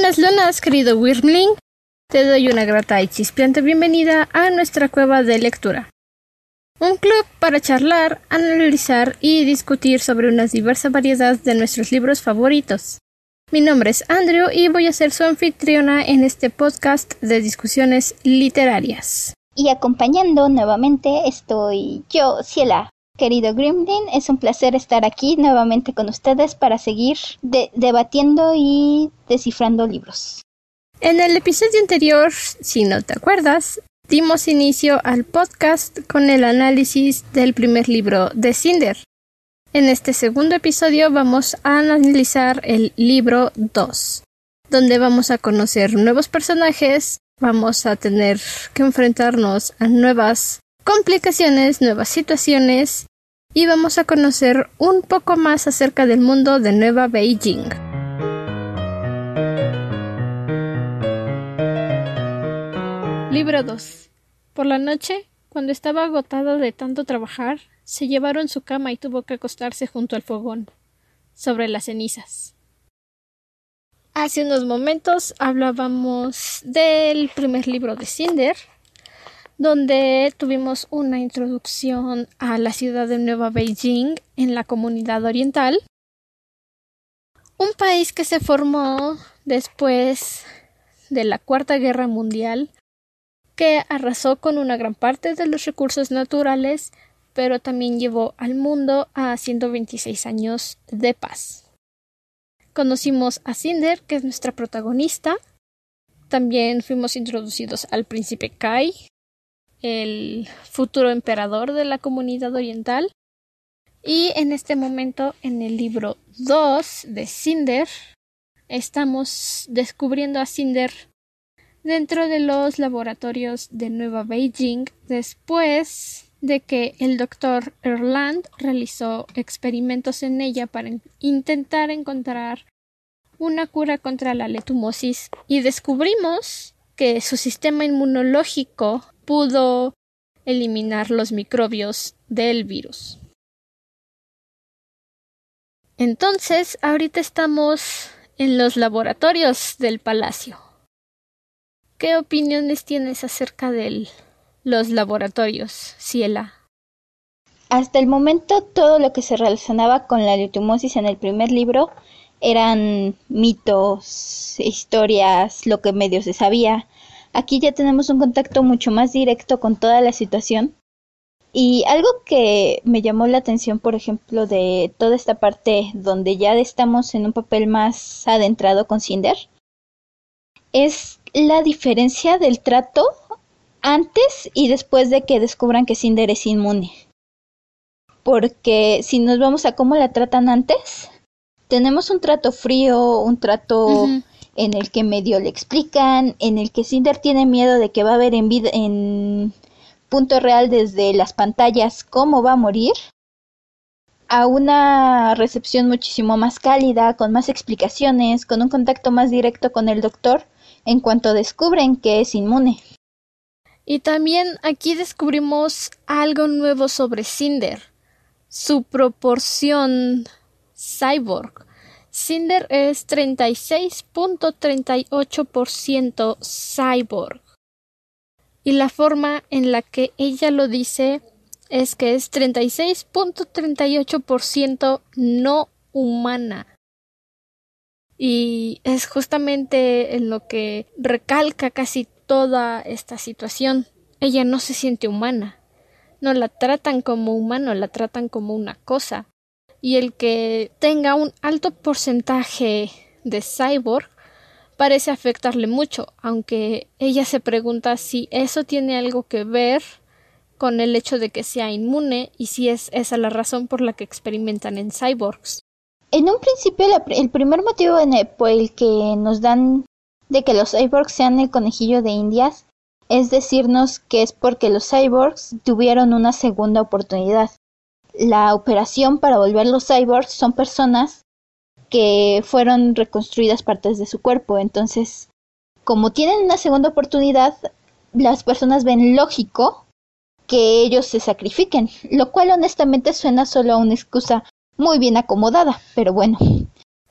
Buenas lunas, querido Wyrmling. Te doy una grata y chispeante bienvenida a nuestra cueva de lectura. Un club para charlar, analizar y discutir sobre una diversa variedad de nuestros libros favoritos. Mi nombre es Andrew y voy a ser su anfitriona en este podcast de discusiones literarias. Y acompañando nuevamente estoy yo, Ciela. Querido Grimlin, es un placer estar aquí nuevamente con ustedes para seguir debatiendo y descifrando libros. En el episodio anterior, si no te acuerdas, dimos inicio al podcast con el análisis del primer libro de Cinder. En este segundo episodio vamos a analizar el libro 2, donde vamos a conocer nuevos personajes, vamos a tener que enfrentarnos a nuevas complicaciones, nuevas situaciones y vamos a conocer un poco más acerca del mundo de Nueva Beijing. Libro 2. Por la noche, cuando estaba agotado de tanto trabajar, se llevaron su cama y tuvo que acostarse junto al fogón, sobre las cenizas. Hace unos momentos hablábamos del primer libro de Cinder, donde tuvimos una introducción a la ciudad de Nueva Beijing en la comunidad oriental, un país que se formó después de la Cuarta Guerra Mundial, que arrasó con una gran parte de los recursos naturales pero también llevó al mundo a 126 años de paz. Conocimos a Cinder, que es nuestra protagonista. También fuimos introducidos al príncipe Kai, el futuro emperador de la comunidad oriental. Y en este momento, en el libro 2 de Cinder, estamos descubriendo a Cinder dentro de los laboratorios de Nueva Beijing después de que el doctor Erland realizó experimentos en ella para intentar encontrar una cura contra la letumosis y descubrimos que su sistema inmunológico pudo eliminar los microbios del virus. Entonces, ahorita estamos en los laboratorios del palacio. ¿Qué opiniones tienes acerca del los laboratorios, Ciela? Hasta el momento todo lo que se relacionaba con la leutomosis en el primer libro eran mitos, historias, lo que medio se sabía. Aquí ya tenemos un contacto mucho más directo con toda la situación. Y algo que me llamó la atención, por ejemplo, de toda esta parte donde ya estamos en un papel más adentrado con Cinder, es la diferencia del trato antes y después de que descubran que Cinder es inmune. Porque si nos vamos a cómo la tratan antes, tenemos un trato frío, un trato en el que medio le explican, en el que Cinder tiene miedo de que va a ver en, vida, en punto real desde las pantallas cómo va a morir, a una recepción muchísimo más cálida, con más explicaciones, con un contacto más directo con el doctor en cuanto descubren que es inmune. Y también aquí descubrimos algo nuevo sobre Cinder, su proporción cyborg. Cinder es 36.38% cyborg. Y la forma en la que ella lo dice es que es 36.38% no humana. Y es justamente en lo que recalca casi toda esta situación. Ella no se siente humana. No la tratan como humano, la tratan como una cosa. Y el que tenga un alto porcentaje de cyborg parece afectarle mucho, aunque ella se pregunta si eso tiene algo que ver con el hecho de que sea inmune y si es esa la razón por la que experimentan en cyborgs. En un principio, el primer motivo por el que nos dan de que los cyborgs sean el conejillo de indias es decirnos que es porque los cyborgs tuvieron una segunda oportunidad. La operación para volver los cyborgs son personas que fueron reconstruidas partes de su cuerpo. Entonces, como tienen una segunda oportunidad, las personas ven lógico que ellos se sacrifiquen, lo cual honestamente suena solo a una excusa muy bien acomodada, pero bueno.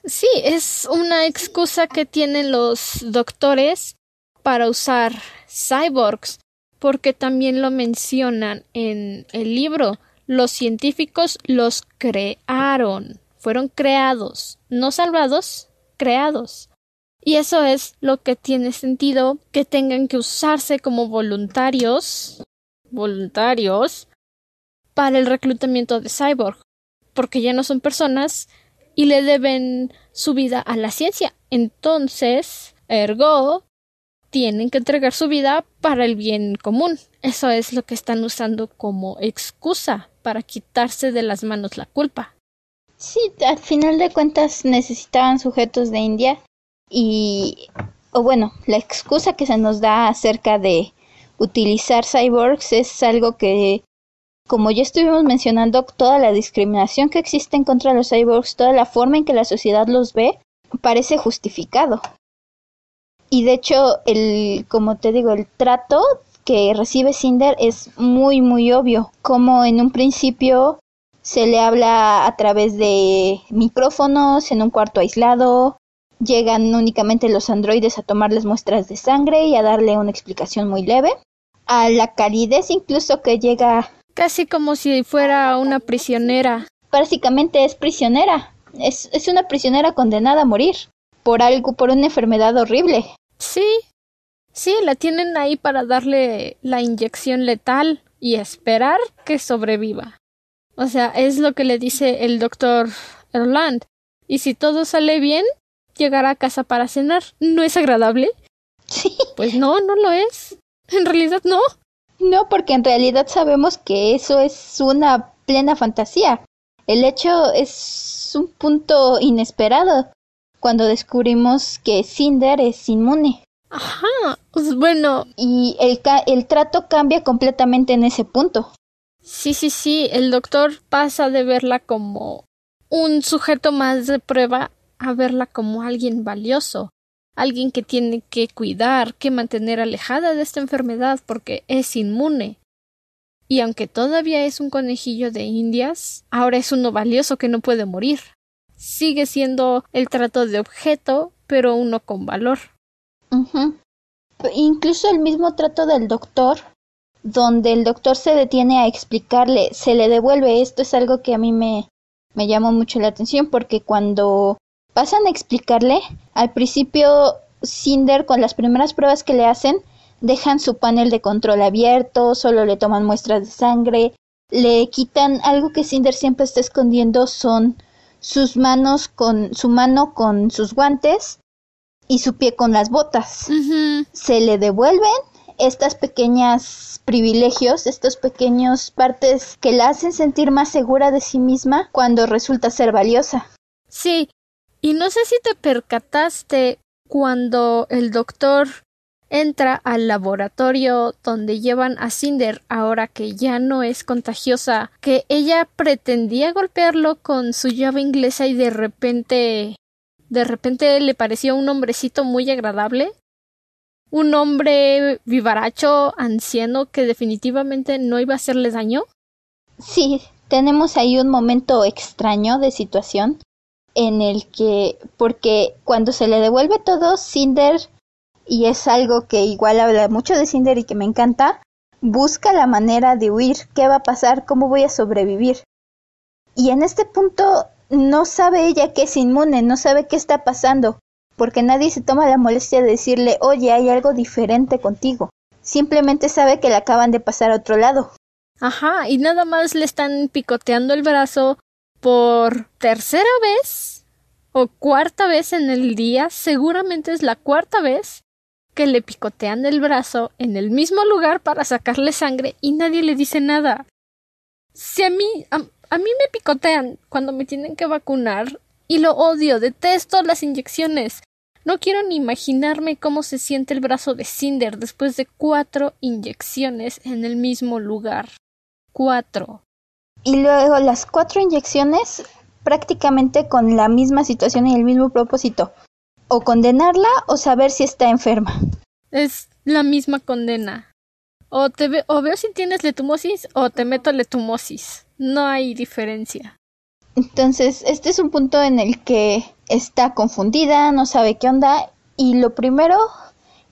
Sí, es una excusa que tienen los doctores para usar cyborgs, porque también lo mencionan en el libro. Los científicos los crearon, fueron creados, no salvados, creados. Y eso es lo que tiene sentido que tengan que usarse como voluntarios, voluntarios, para el reclutamiento de cyborg, porque ya no son personas y le deben su vida a la ciencia. Entonces, ergo, tienen que entregar su vida para el bien común. Eso es lo que están usando como excusa para quitarse de las manos la culpa. Sí, al final de cuentas necesitaban sujetos de India y, o bueno, la excusa que se nos da acerca de utilizar cyborgs es algo que, como ya estuvimos mencionando, toda la discriminación que existe en contra de los cyborgs, toda la forma en que la sociedad los ve, parece justificado. Y de hecho, el, como te digo, el trato que recibe Cinder es muy, muy obvio. Como en un principio se le habla a través de micrófonos en un cuarto aislado. Llegan únicamente los androides a tomarles muestras de sangre y a darle una explicación muy leve. A la calidez incluso que llega... Casi como si fuera una prisionera. Básicamente es prisionera. Es, es una prisionera condenada a morir por algo, por una enfermedad horrible. Sí, sí, la tienen ahí para darle la inyección letal y esperar que sobreviva. O sea, es lo que le dice el doctor Erland. Y si todo sale bien, llegará a casa para cenar. ¿No es agradable? Sí. Pues no, no lo es. En realidad no. No, porque en realidad sabemos que eso es una plena fantasía. El hecho es un punto inesperado cuando descubrimos que Cinder es inmune. Ajá, pues bueno. Y el, el trato cambia completamente en ese punto. Sí, sí, sí, el doctor pasa de verla como un sujeto más de prueba a verla como alguien valioso, alguien que tiene que cuidar, que mantener alejada de esta enfermedad porque es inmune. Y aunque todavía es un conejillo de indias, ahora es uno valioso que no puede morir sigue siendo el trato de objeto, pero uno con valor. Incluso el mismo trato del doctor, donde el doctor se detiene a explicarle, se le devuelve. Esto es algo que a mí me, me llamó mucho la atención porque cuando pasan a explicarle, al principio Cinder con las primeras pruebas que le hacen, dejan su panel de control abierto, solo le toman muestras de sangre, le quitan algo que Cinder siempre está escondiendo son sus manos con su mano con sus guantes y su pie con las botas. Se le devuelven estas pequeñas privilegios, estos pequeños partes que la hacen sentir más segura de sí misma cuando resulta ser valiosa. Sí, y no sé si te percataste cuando el doctor entra al laboratorio donde llevan a Cinder ahora que ya no es contagiosa, que ella pretendía golpearlo con su llave inglesa y de repente de repente le pareció un hombrecito muy agradable. Un hombre vivaracho, anciano, que definitivamente no iba a hacerle daño. Sí, tenemos ahí un momento extraño de situación en el que, porque cuando se le devuelve todo, Cinder y es algo que igual habla mucho de Cinder y que me encanta, busca la manera de huir, qué va a pasar, cómo voy a sobrevivir. Y en este punto no sabe ella que es inmune, no sabe qué está pasando, porque nadie se toma la molestia de decirle, oye, hay algo diferente contigo. Simplemente sabe que le acaban de pasar a otro lado. Ajá, y nada más le están picoteando el brazo por tercera vez o cuarta vez en el día, seguramente es la cuarta vez, que le picotean el brazo en el mismo lugar para sacarle sangre y nadie le dice nada. Si a mí, a, mí me picotean cuando me tienen que vacunar y lo odio, detesto las inyecciones. No quiero ni imaginarme cómo se siente el brazo de Cinder después de cuatro inyecciones en el mismo lugar. Cuatro. Y luego las cuatro inyecciones prácticamente con la misma situación y el mismo propósito o condenarla o saber si está enferma. Es la misma condena. O, te o veo si tienes letumosis o te meto letumosis. No hay diferencia. Entonces, este es un punto en el que está confundida, no sabe qué onda y lo primero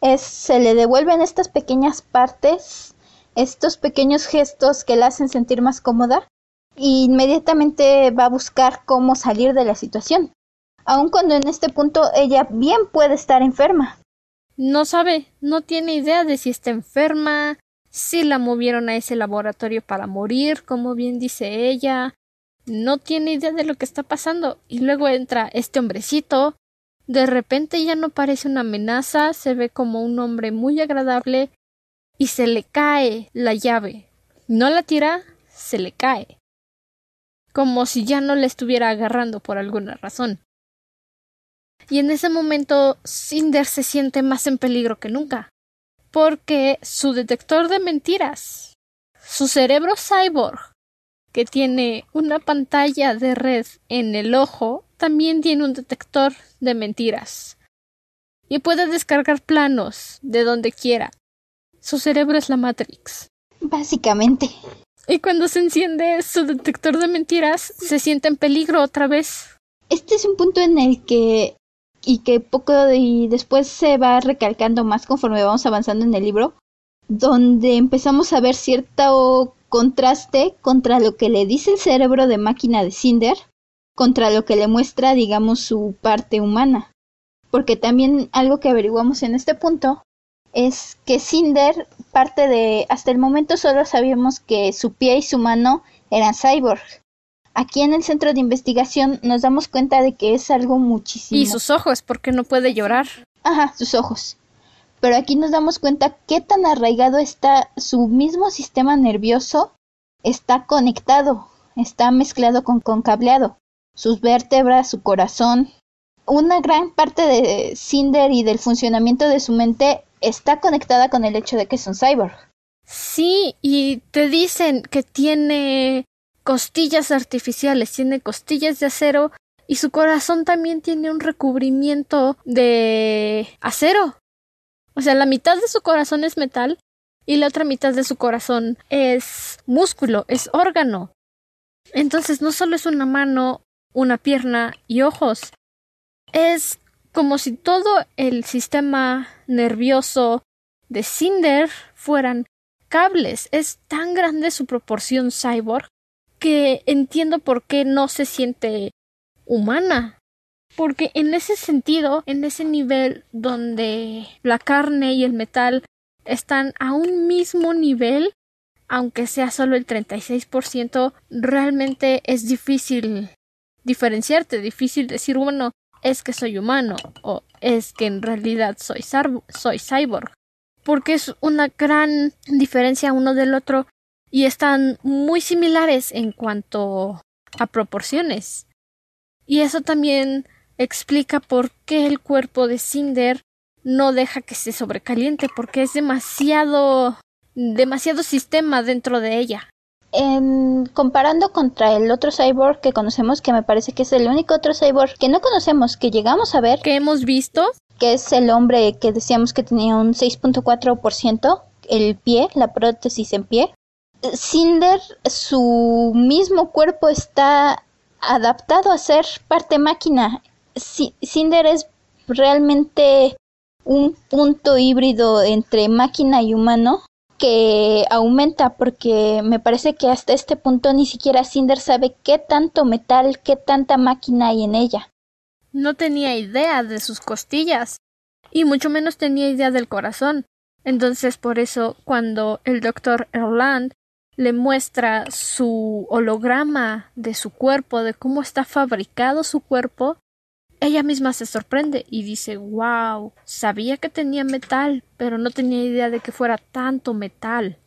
es se le devuelven estas pequeñas partes, estos pequeños gestos que la hacen sentir más cómoda e inmediatamente va a buscar cómo salir de la situación, aun cuando en este punto ella bien puede estar enferma. No sabe, no tiene idea de si está enferma, si la movieron a ese laboratorio para morir, como bien dice ella, no tiene idea de lo que está pasando y luego entra este hombrecito de repente ya no parece una amenaza, se ve como un hombre muy agradable y se le cae la llave. No la tira, se le cae. Como si ya no le estuviera agarrando por alguna razón. Y en ese momento Cinder se siente más en peligro que nunca. Porque su detector de mentiras, su cerebro cyborg, que tiene una pantalla de red en el ojo, también tiene un detector de mentiras. Y puede descargar planos de donde quiera. Su cerebro es la Matrix. Básicamente. Y cuando se enciende su detector de mentiras, se siente en peligro otra vez. Este es un punto en el que y que poco y después se va recalcando más conforme vamos avanzando en el libro, donde empezamos a ver cierto contraste contra lo que le dice el cerebro de máquina de Cinder contra lo que le muestra, digamos, su parte humana. Porque también algo que averiguamos en este punto es que Cinder parte de hasta el momento solo sabíamos que su pie y su mano eran cyborg. Aquí en el centro de investigación nos damos cuenta de que es algo muchísimo. Y sus ojos, porque no puede llorar. Ajá, sus ojos. Pero aquí nos damos cuenta qué tan arraigado está su mismo sistema nervioso, está conectado, está mezclado con, con cableado sus vértebras, su corazón. Una gran parte de Cinder y del funcionamiento de su mente está conectada con el hecho de que es un cyborg. Sí, y te dicen que tiene costillas artificiales, tiene costillas de acero y su corazón también tiene un recubrimiento de acero. O sea, la mitad de su corazón es metal y la otra mitad de su corazón es músculo, es órgano. Entonces no solo es una mano una pierna y ojos. Es como si todo el sistema nervioso de Cinder fueran cables. Es tan grande su proporción cyborg que entiendo por qué no se siente humana. Porque en ese sentido, en ese nivel donde la carne y el metal están a un mismo nivel, aunque sea solo el 36%, realmente es difícil diferenciarte, difícil decir, bueno, es que soy humano o es que en realidad soy, soy cyborg, porque es una gran diferencia uno del otro y están muy similares en cuanto a proporciones. Y eso también explica por qué el cuerpo de Cinder no deja que se sobrecaliente, porque es demasiado demasiado sistema dentro de ella. En, comparando contra el otro cyborg que conocemos, que me parece que es el único otro cyborg que no conocemos, que llegamos a ver. Que hemos visto. Que es el hombre que decíamos que tenía un 6.4%, el pie, la prótesis en pie. Cinder, su mismo cuerpo está adaptado a ser parte máquina. Cinder es realmente un punto híbrido entre máquina y humano que aumenta porque me parece que hasta este punto ni siquiera Cinder sabe qué tanto metal, qué tanta máquina hay en ella. No tenía idea de sus costillas y mucho menos tenía idea del corazón. Entonces por eso cuando el doctor Erland le muestra su holograma de su cuerpo, de cómo está fabricado su cuerpo, ella misma se sorprende y dice wow, sabía que tenía metal, pero no tenía idea de que fuera tanto metal.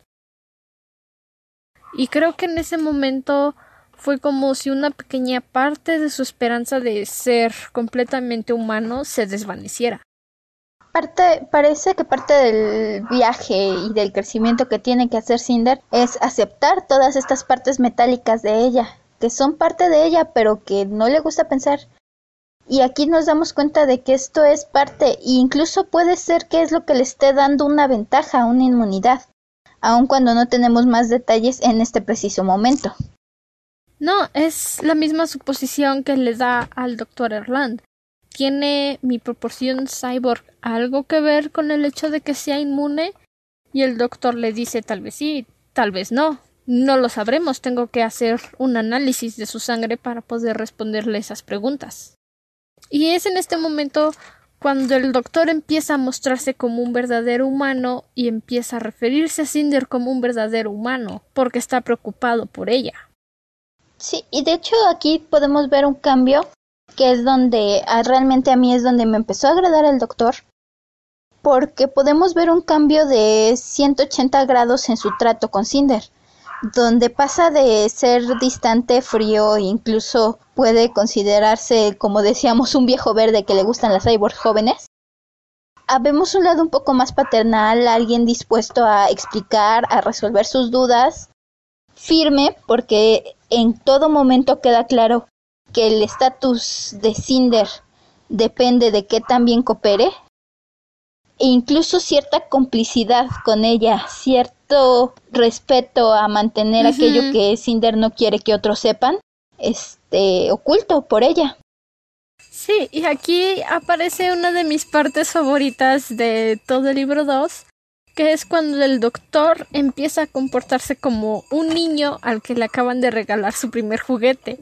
Y creo que en ese momento fue como si una pequeña parte de su esperanza de ser completamente humano se desvaneciera. Parte, parece que parte del viaje y del crecimiento que tiene que hacer Cinder es aceptar todas estas partes metálicas de ella, que son parte de ella, pero que no le gusta pensar y aquí nos damos cuenta de que esto es parte e incluso puede ser que es lo que le esté dando una ventaja, una inmunidad, aun cuando no tenemos más detalles en este preciso momento. No, es la misma suposición que le da al doctor Erland. ¿Tiene mi proporción cyborg algo que ver con el hecho de que sea inmune? Y el doctor le dice tal vez sí, tal vez no. No lo sabremos, tengo que hacer un análisis de su sangre para poder responderle esas preguntas. Y es en este momento cuando el doctor empieza a mostrarse como un verdadero humano y empieza a referirse a Cinder como un verdadero humano, porque está preocupado por ella. Sí, y de hecho aquí podemos ver un cambio que es donde ah, realmente a mí es donde me empezó a agradar el doctor, porque podemos ver un cambio de 180 grados en su trato con Cinder donde pasa de ser distante, frío, incluso puede considerarse, como decíamos, un viejo verde que le gustan las cyborgs jóvenes. Habemos un lado un poco más paternal, alguien dispuesto a explicar, a resolver sus dudas, firme, porque en todo momento queda claro que el estatus de Cinder depende de que también coopere, e incluso cierta complicidad con ella, cierto respeto a mantener aquello que Cinder no quiere que otros sepan, este, oculto por ella. Sí, y aquí aparece una de mis partes favoritas de todo el libro 2, que es cuando el doctor empieza a comportarse como un niño al que le acaban de regalar su primer juguete.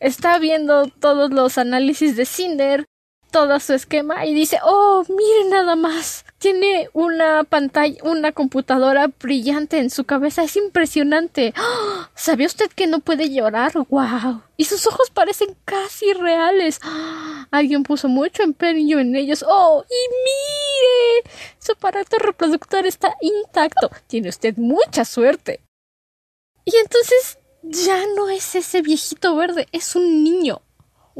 Está viendo todos los análisis de Cinder, todo su esquema y dice, oh, mire nada más, tiene una pantalla, una computadora brillante en su cabeza, es impresionante. ¿Sabía usted que no puede llorar? ¡Wow! Y sus ojos parecen casi reales. Alguien puso mucho empeño en ellos. ¡Oh! Y mire, su aparato reproductor está intacto. Tiene usted mucha suerte. Y entonces ya no es ese viejito verde, es un niño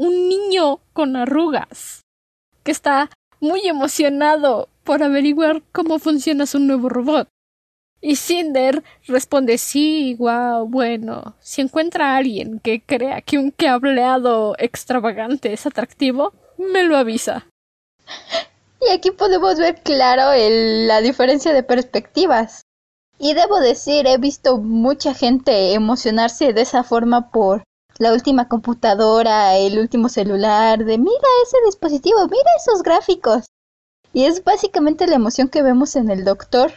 un niño con arrugas que está muy emocionado por averiguar cómo funciona su nuevo robot. Y Cinder responde sí, wow, bueno, si encuentra a alguien que crea que un cableado extravagante es atractivo, me lo avisa. Y aquí podemos ver claro la diferencia de perspectivas. Y debo decir, he visto mucha gente emocionarse de esa forma por la última computadora, el último celular, de mira ese dispositivo, mira esos gráficos. Y es básicamente la emoción que vemos en el doctor.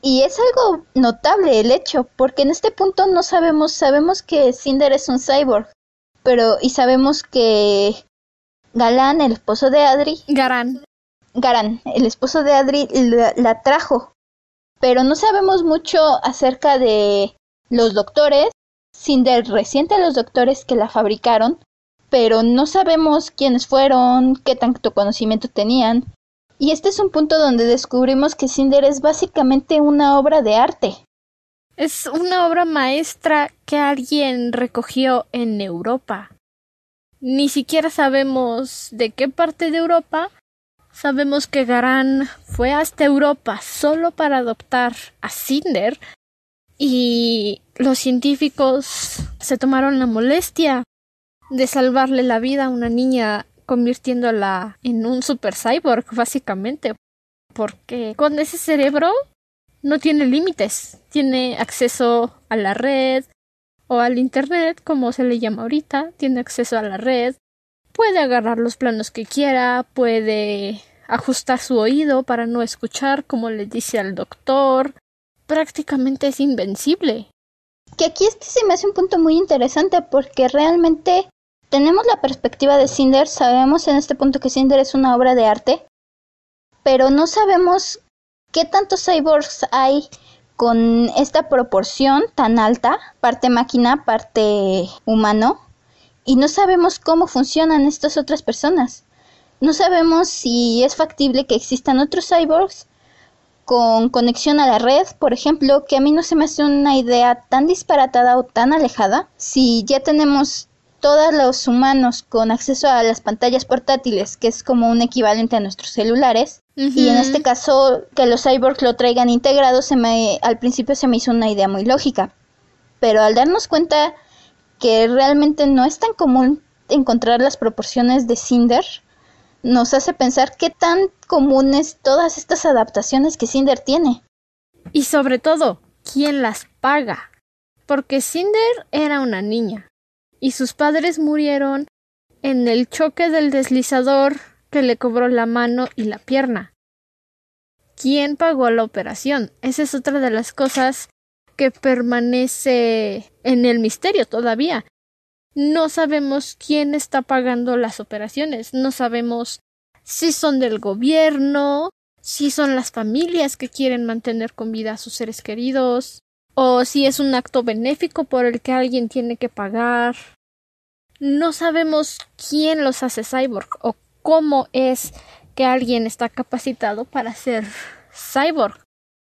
Y es algo notable el hecho, porque en este punto no sabemos, sabemos que Cinder es un cyborg, pero y sabemos que Galán, el esposo de Adri, Garán, Garán, el esposo de Adri la trajo, pero no sabemos mucho acerca de los doctores Cinder reciente a los doctores que la fabricaron, pero no sabemos quiénes fueron, qué tanto conocimiento tenían. Y este es un punto donde descubrimos que Cinder es básicamente una obra de arte. Es una obra maestra que alguien recogió en Europa. Ni siquiera sabemos de qué parte de Europa. Sabemos que Garán fue hasta Europa solo para adoptar a Cinder y los científicos se tomaron la molestia de salvarle la vida a una niña convirtiéndola en un super cyborg básicamente porque con ese cerebro no tiene límites. Tiene acceso a la red o al internet como se le llama ahorita tiene acceso a la red puede agarrar los planos que quiera puede ajustar su oído para no escuchar como le dice al doctor prácticamente es invencible. Que aquí este se me hace un punto muy interesante porque realmente tenemos la perspectiva de Cinder, sabemos en este punto que Cinder es una obra de arte, pero no sabemos qué tantos cyborgs hay con esta proporción tan alta, parte máquina, parte humano, y no sabemos cómo funcionan estas otras personas. No sabemos si es factible que existan otros cyborgs con conexión a la red, por ejemplo, que a mí no se me hace una idea tan disparatada o tan alejada. Si ya tenemos todos los humanos con acceso a las pantallas portátiles, que es como un equivalente a nuestros celulares, y en este caso que los cyborgs lo traigan integrado, se me, al principio se me hizo una idea muy lógica. Pero al darnos cuenta que realmente no es tan común encontrar las proporciones de Cinder, nos hace pensar qué tan comunes todas estas adaptaciones que Cinder tiene. Y sobre todo, ¿quién las paga? Porque Cinder era una niña y sus padres murieron en el choque del deslizador que le cobró la mano y la pierna. ¿Quién pagó la operación? Esa es otra de las cosas que permanece en el misterio todavía. No sabemos quién está pagando las operaciones, no sabemos si son del gobierno, si son las familias que quieren mantener con vida a sus seres queridos, o si es un acto benéfico por el que alguien tiene que pagar. No sabemos quién los hace cyborg o cómo es que alguien está capacitado para ser cyborg.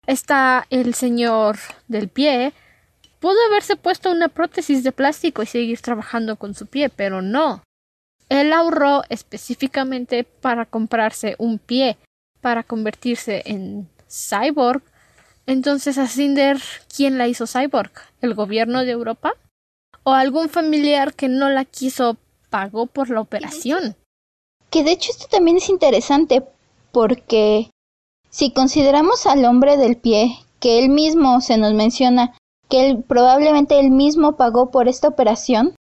Está el señor del pie. Pudo haberse puesto una prótesis de plástico y seguir trabajando con su pie, pero no. Él ahorró específicamente para comprarse un pie, para convertirse en cyborg. Entonces a Cinder, ¿quién la hizo cyborg? ¿El gobierno de Europa? ¿O algún familiar que no la quiso pagó por la operación? Que de hecho esto también es interesante porque si consideramos al hombre del pie, que él mismo se nos menciona que él probablemente él mismo pagó por esta operación,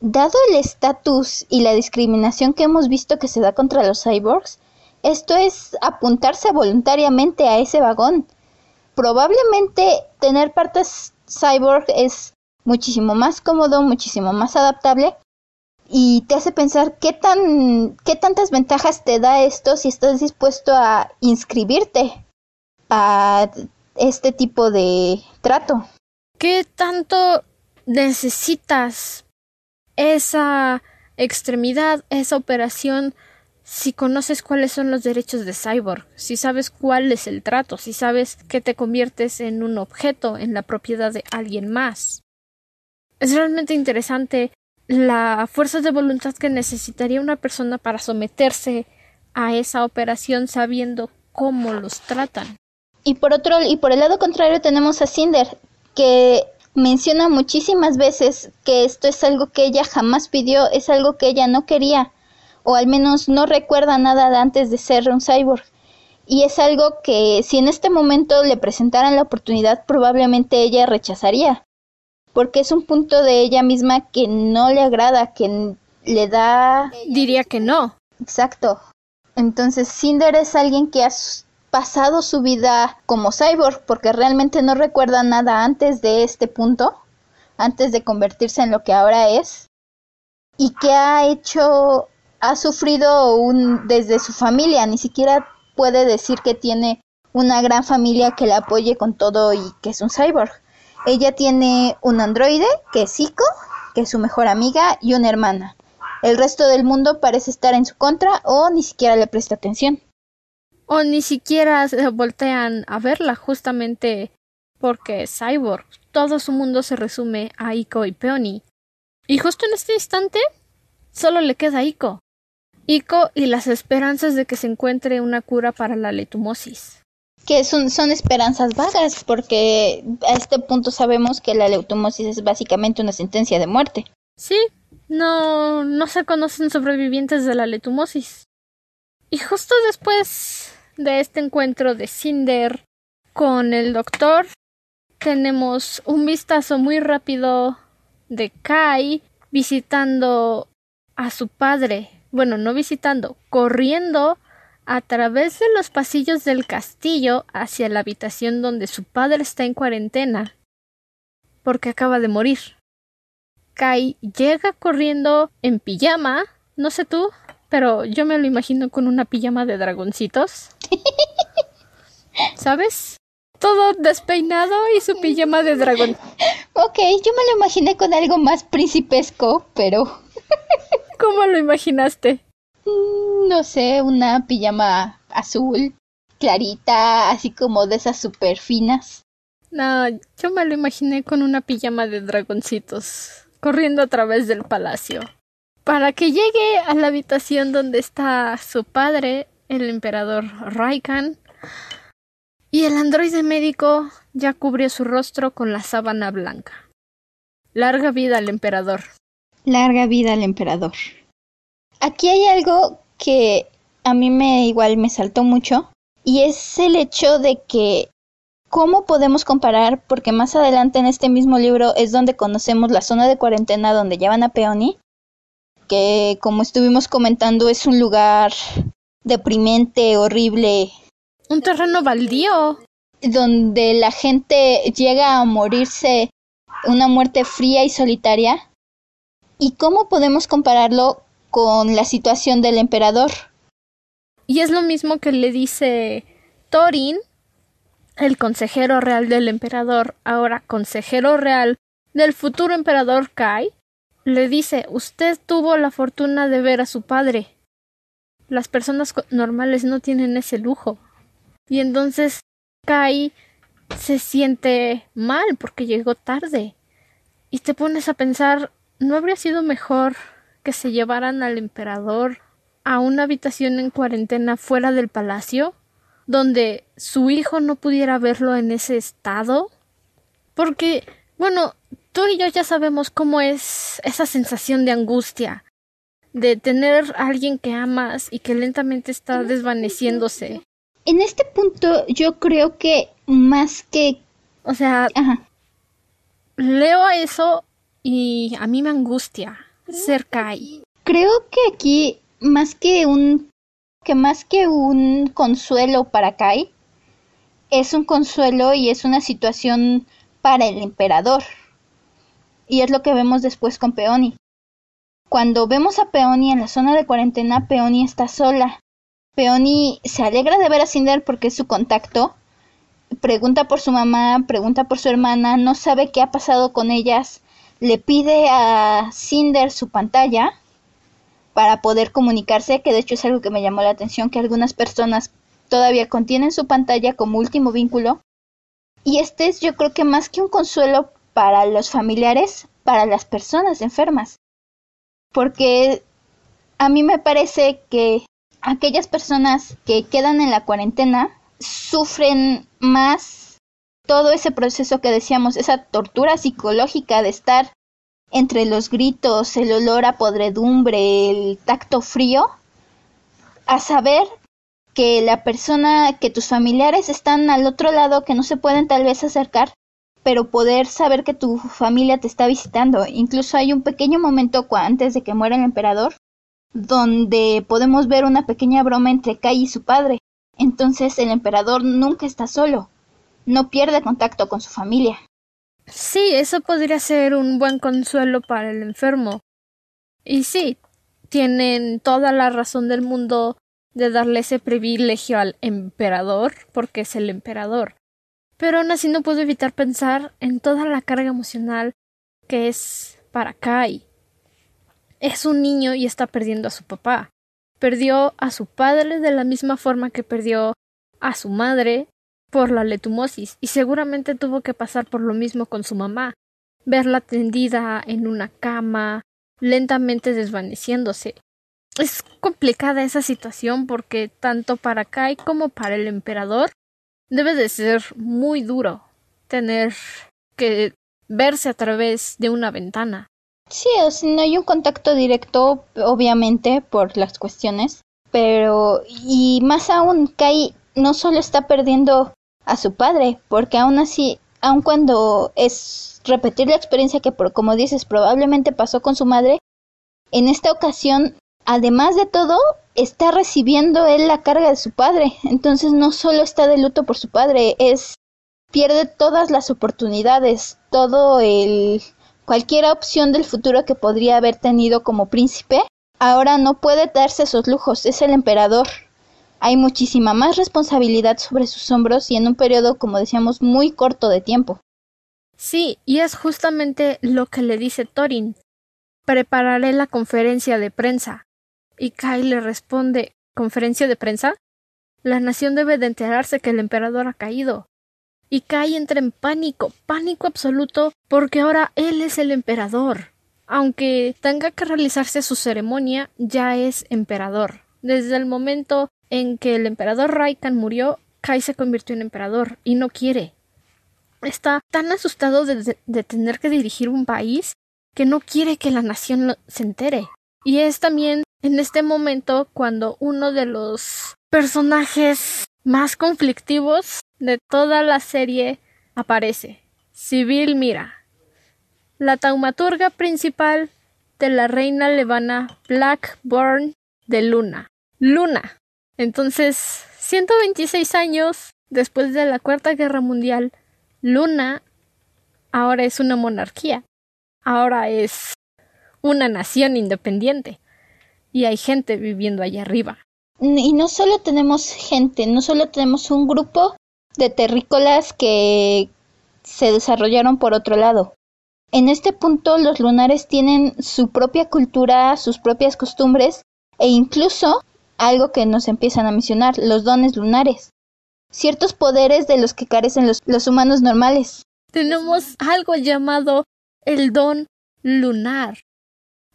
dado el estatus y la discriminación que hemos visto que se da contra los cyborgs, esto es apuntarse voluntariamente a ese vagón. Probablemente tener partes cyborg es muchísimo más cómodo, muchísimo más adaptable y te hace pensar qué tan qué tantas ventajas te da esto si estás dispuesto a inscribirte a este tipo de trato. ¿Qué tanto necesitas esa extremidad, esa operación si conoces cuáles son los derechos de Cyborg, si sabes cuál es el trato, si sabes que te conviertes en un objeto en la propiedad de alguien más. Es realmente interesante la fuerza de voluntad que necesitaría una persona para someterse a esa operación sabiendo cómo los tratan. Y por otro y por el lado contrario tenemos a Cinder que menciona muchísimas veces que esto es algo que ella jamás pidió, es algo que ella no quería o al menos no recuerda nada de antes de ser un cyborg. Y es algo que si en este momento le presentaran la oportunidad probablemente ella rechazaría porque es un punto de ella misma que no le agrada, que le da... Diría que no. Exacto. Entonces Cinder es alguien que ha pasado su vida como cyborg porque realmente no recuerda nada antes de este punto, antes de convertirse en lo que ahora es, y que ha hecho, ha sufrido un, desde su familia, ni siquiera puede decir que tiene una gran familia que la apoye con todo y que es un cyborg. Ella tiene un androide, que es Ico, que es su mejor amiga, y una hermana. El resto del mundo parece estar en su contra o ni siquiera le presta atención. O ni siquiera se voltean a verla justamente porque es cyborg. Todo su mundo se resume a Ico y Peony. Y justo en este instante solo le queda Ico. Ico y las esperanzas de que se encuentre una cura para la letumosis que son, son esperanzas vagas, porque a este punto sabemos que la leutomosis es básicamente una sentencia de muerte. Sí, no, no se conocen sobrevivientes de la letumosis. Y justo después de este encuentro de Cinder con el doctor, tenemos un vistazo muy rápido de Kai visitando a su padre. Bueno, no visitando, corriendo a través de los pasillos del castillo hacia la habitación donde su padre está en cuarentena, porque acaba de morir. Kai llega corriendo en pijama, no sé tú, pero yo me lo imagino con una pijama de dragoncitos. ¿Sabes? Todo despeinado y su pijama de dragón. Ok, yo me lo imaginé con algo más principesco, pero... ¿Cómo lo imaginaste? Mm, no sé, una pijama azul, clarita, así como de esas super finas. No, yo me lo imaginé con una pijama de dragoncitos, corriendo a través del palacio. Para que llegue a la habitación donde está su padre, el emperador Raikan, y el androide médico ya cubrió su rostro con la sábana blanca. Larga vida al emperador. Larga vida al emperador. Aquí hay algo que a mí me igual me saltó mucho y es el hecho de que cómo podemos comparar porque más adelante en este mismo libro es donde conocemos la zona de cuarentena donde llevan a Peony que como estuvimos comentando es un lugar deprimente, horrible. Un terreno baldío. Donde la gente llega a morirse una muerte fría y solitaria. ¿Y cómo podemos compararlo con la situación del emperador? Y es lo mismo que le dice Thorin, el consejero real del emperador, ahora consejero real del futuro emperador Kai, le dice Usted tuvo la fortuna de ver a su padre. Las personas normales no tienen ese lujo. Y entonces Kai se siente mal porque llegó tarde. Y te pones a pensar, ¿no habría sido mejor que se llevaran al emperador a una habitación en cuarentena fuera del palacio, donde su hijo no pudiera verlo en ese estado? Porque, bueno, tú y yo ya sabemos cómo es esa sensación de angustia, de tener a alguien que amas y que lentamente está desvaneciéndose. En este punto yo creo que más que... O sea, leo eso y a mí me angustia ser Kai. Creo que aquí más que un que más que un consuelo para Kai es un consuelo y es una situación para el emperador. Y es lo que vemos después con Peony. Cuando vemos a Peony en la zona de cuarentena, Peony está sola. Peony se alegra de ver a Cinder porque es su contacto. Pregunta por su mamá, pregunta por su hermana, no sabe qué ha pasado con ellas. Le pide a Cinder su pantalla para poder comunicarse, que de hecho es algo que me llamó la atención, que algunas personas todavía contienen su pantalla como último vínculo. Y este es yo creo que más que un consuelo para los familiares, para las personas enfermas. Porque a mí me parece que aquellas personas que quedan en la cuarentena sufren más todo ese proceso que decíamos, esa tortura psicológica de estar entre los gritos, el olor a podredumbre, el tacto frío, a saber que la persona, que tus familiares están al otro lado, que no se pueden tal vez acercar, pero poder saber que tu familia te está visitando. Incluso hay un pequeño momento antes de que muera el emperador, donde podemos ver una pequeña broma entre Kai y su padre. Entonces el emperador nunca está solo, no pierde contacto con su familia. Sí, eso podría ser un buen consuelo para el enfermo. Y sí, tienen toda la razón del mundo de darle ese privilegio al emperador, porque es el emperador. Pero aún así no puedo evitar pensar en toda la carga emocional que es para Kai. Es un niño y está perdiendo a su papá. Perdió a su padre de la misma forma que perdió a su madre por la letumosis y seguramente tuvo que pasar por lo mismo con su mamá, verla tendida en una cama, lentamente desvaneciéndose. Es complicada esa situación porque tanto para Kai como para el emperador debe de ser muy duro tener que verse a través de una ventana. Sí, o sea, no hay un contacto directo, obviamente, por las cuestiones, pero y más aún, Kai no solo está perdiendo a su padre, porque aún así, aun cuando es repetir la experiencia que, como dices, probablemente pasó con su madre, en esta ocasión, además de todo, está recibiendo él la carga de su padre. Entonces no solo está de luto por su padre, es pierde todas las oportunidades, todo el cualquier opción del futuro que podría haber tenido como príncipe. Ahora no puede darse esos lujos, es el emperador hay muchísima más responsabilidad sobre sus hombros y en un periodo, como decíamos, muy corto de tiempo. Sí, y es justamente lo que le dice Thorin. Prepararé la conferencia de prensa. Y Kai le responde ¿Conferencia de prensa? La nación debe de enterarse que el emperador ha caído. Y Kai entra en pánico, pánico absoluto, porque ahora él es el emperador. Aunque tenga que realizarse su ceremonia, ya es emperador. Desde el momento en que el emperador Raikan murió, Kai se convirtió en emperador y no quiere. Está tan asustado de, tener que dirigir un país que no quiere que la nación se entere. Y es también en este momento cuando uno de los personajes más conflictivos de toda la serie aparece. Civil Mira. La taumaturga principal de la reina levana Blackburn de Luna. Luna. Entonces, 126 años después de la Cuarta Guerra Mundial, Luna ahora es una monarquía. Ahora es una nación independiente. Y hay gente viviendo allá arriba. Y no solo tenemos gente, no solo tenemos un grupo de terrícolas que se desarrollaron por otro lado. En este punto los lunares tienen su propia cultura, sus propias costumbres e incluso algo que nos empiezan a mencionar, los dones lunares. Ciertos poderes de los que carecen los, los humanos normales. Tenemos algo llamado el don lunar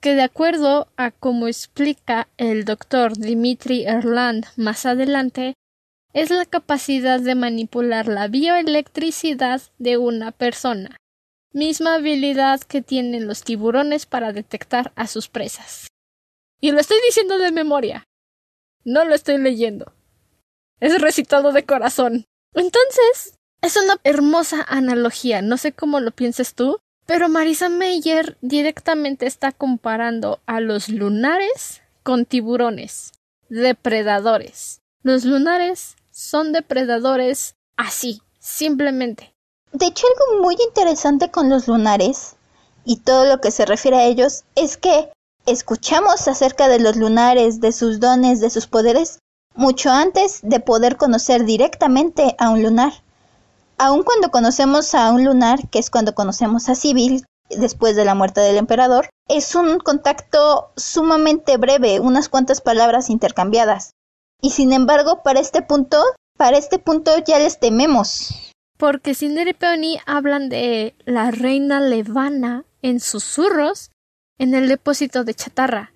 que de acuerdo a como explica el doctor Dimitri Erland más adelante, es la capacidad de manipular la bioelectricidad de una persona, misma habilidad que tienen los tiburones para detectar a sus presas. Y lo estoy diciendo de memoria. No lo estoy leyendo. Es recitado de corazón. Entonces, es una hermosa analogía. No sé cómo lo pienses tú, pero Marisa Meyer directamente está comparando a los lunares con tiburones, depredadores. Los lunares son depredadores así, simplemente. De hecho, algo muy interesante con los lunares y todo lo que se refiere a ellos es que escuchamos acerca de los lunares, de sus dones, de sus poderes, mucho antes de poder conocer directamente a un lunar. Aun cuando conocemos a un lunar, que es cuando conocemos a Civil después de la muerte del emperador, es un contacto sumamente breve, unas cuantas palabras intercambiadas. Y sin embargo, para este punto, para este punto ya les tememos. Porque Cinder y Peony hablan de la reina Levana en susurros en el depósito de chatarra.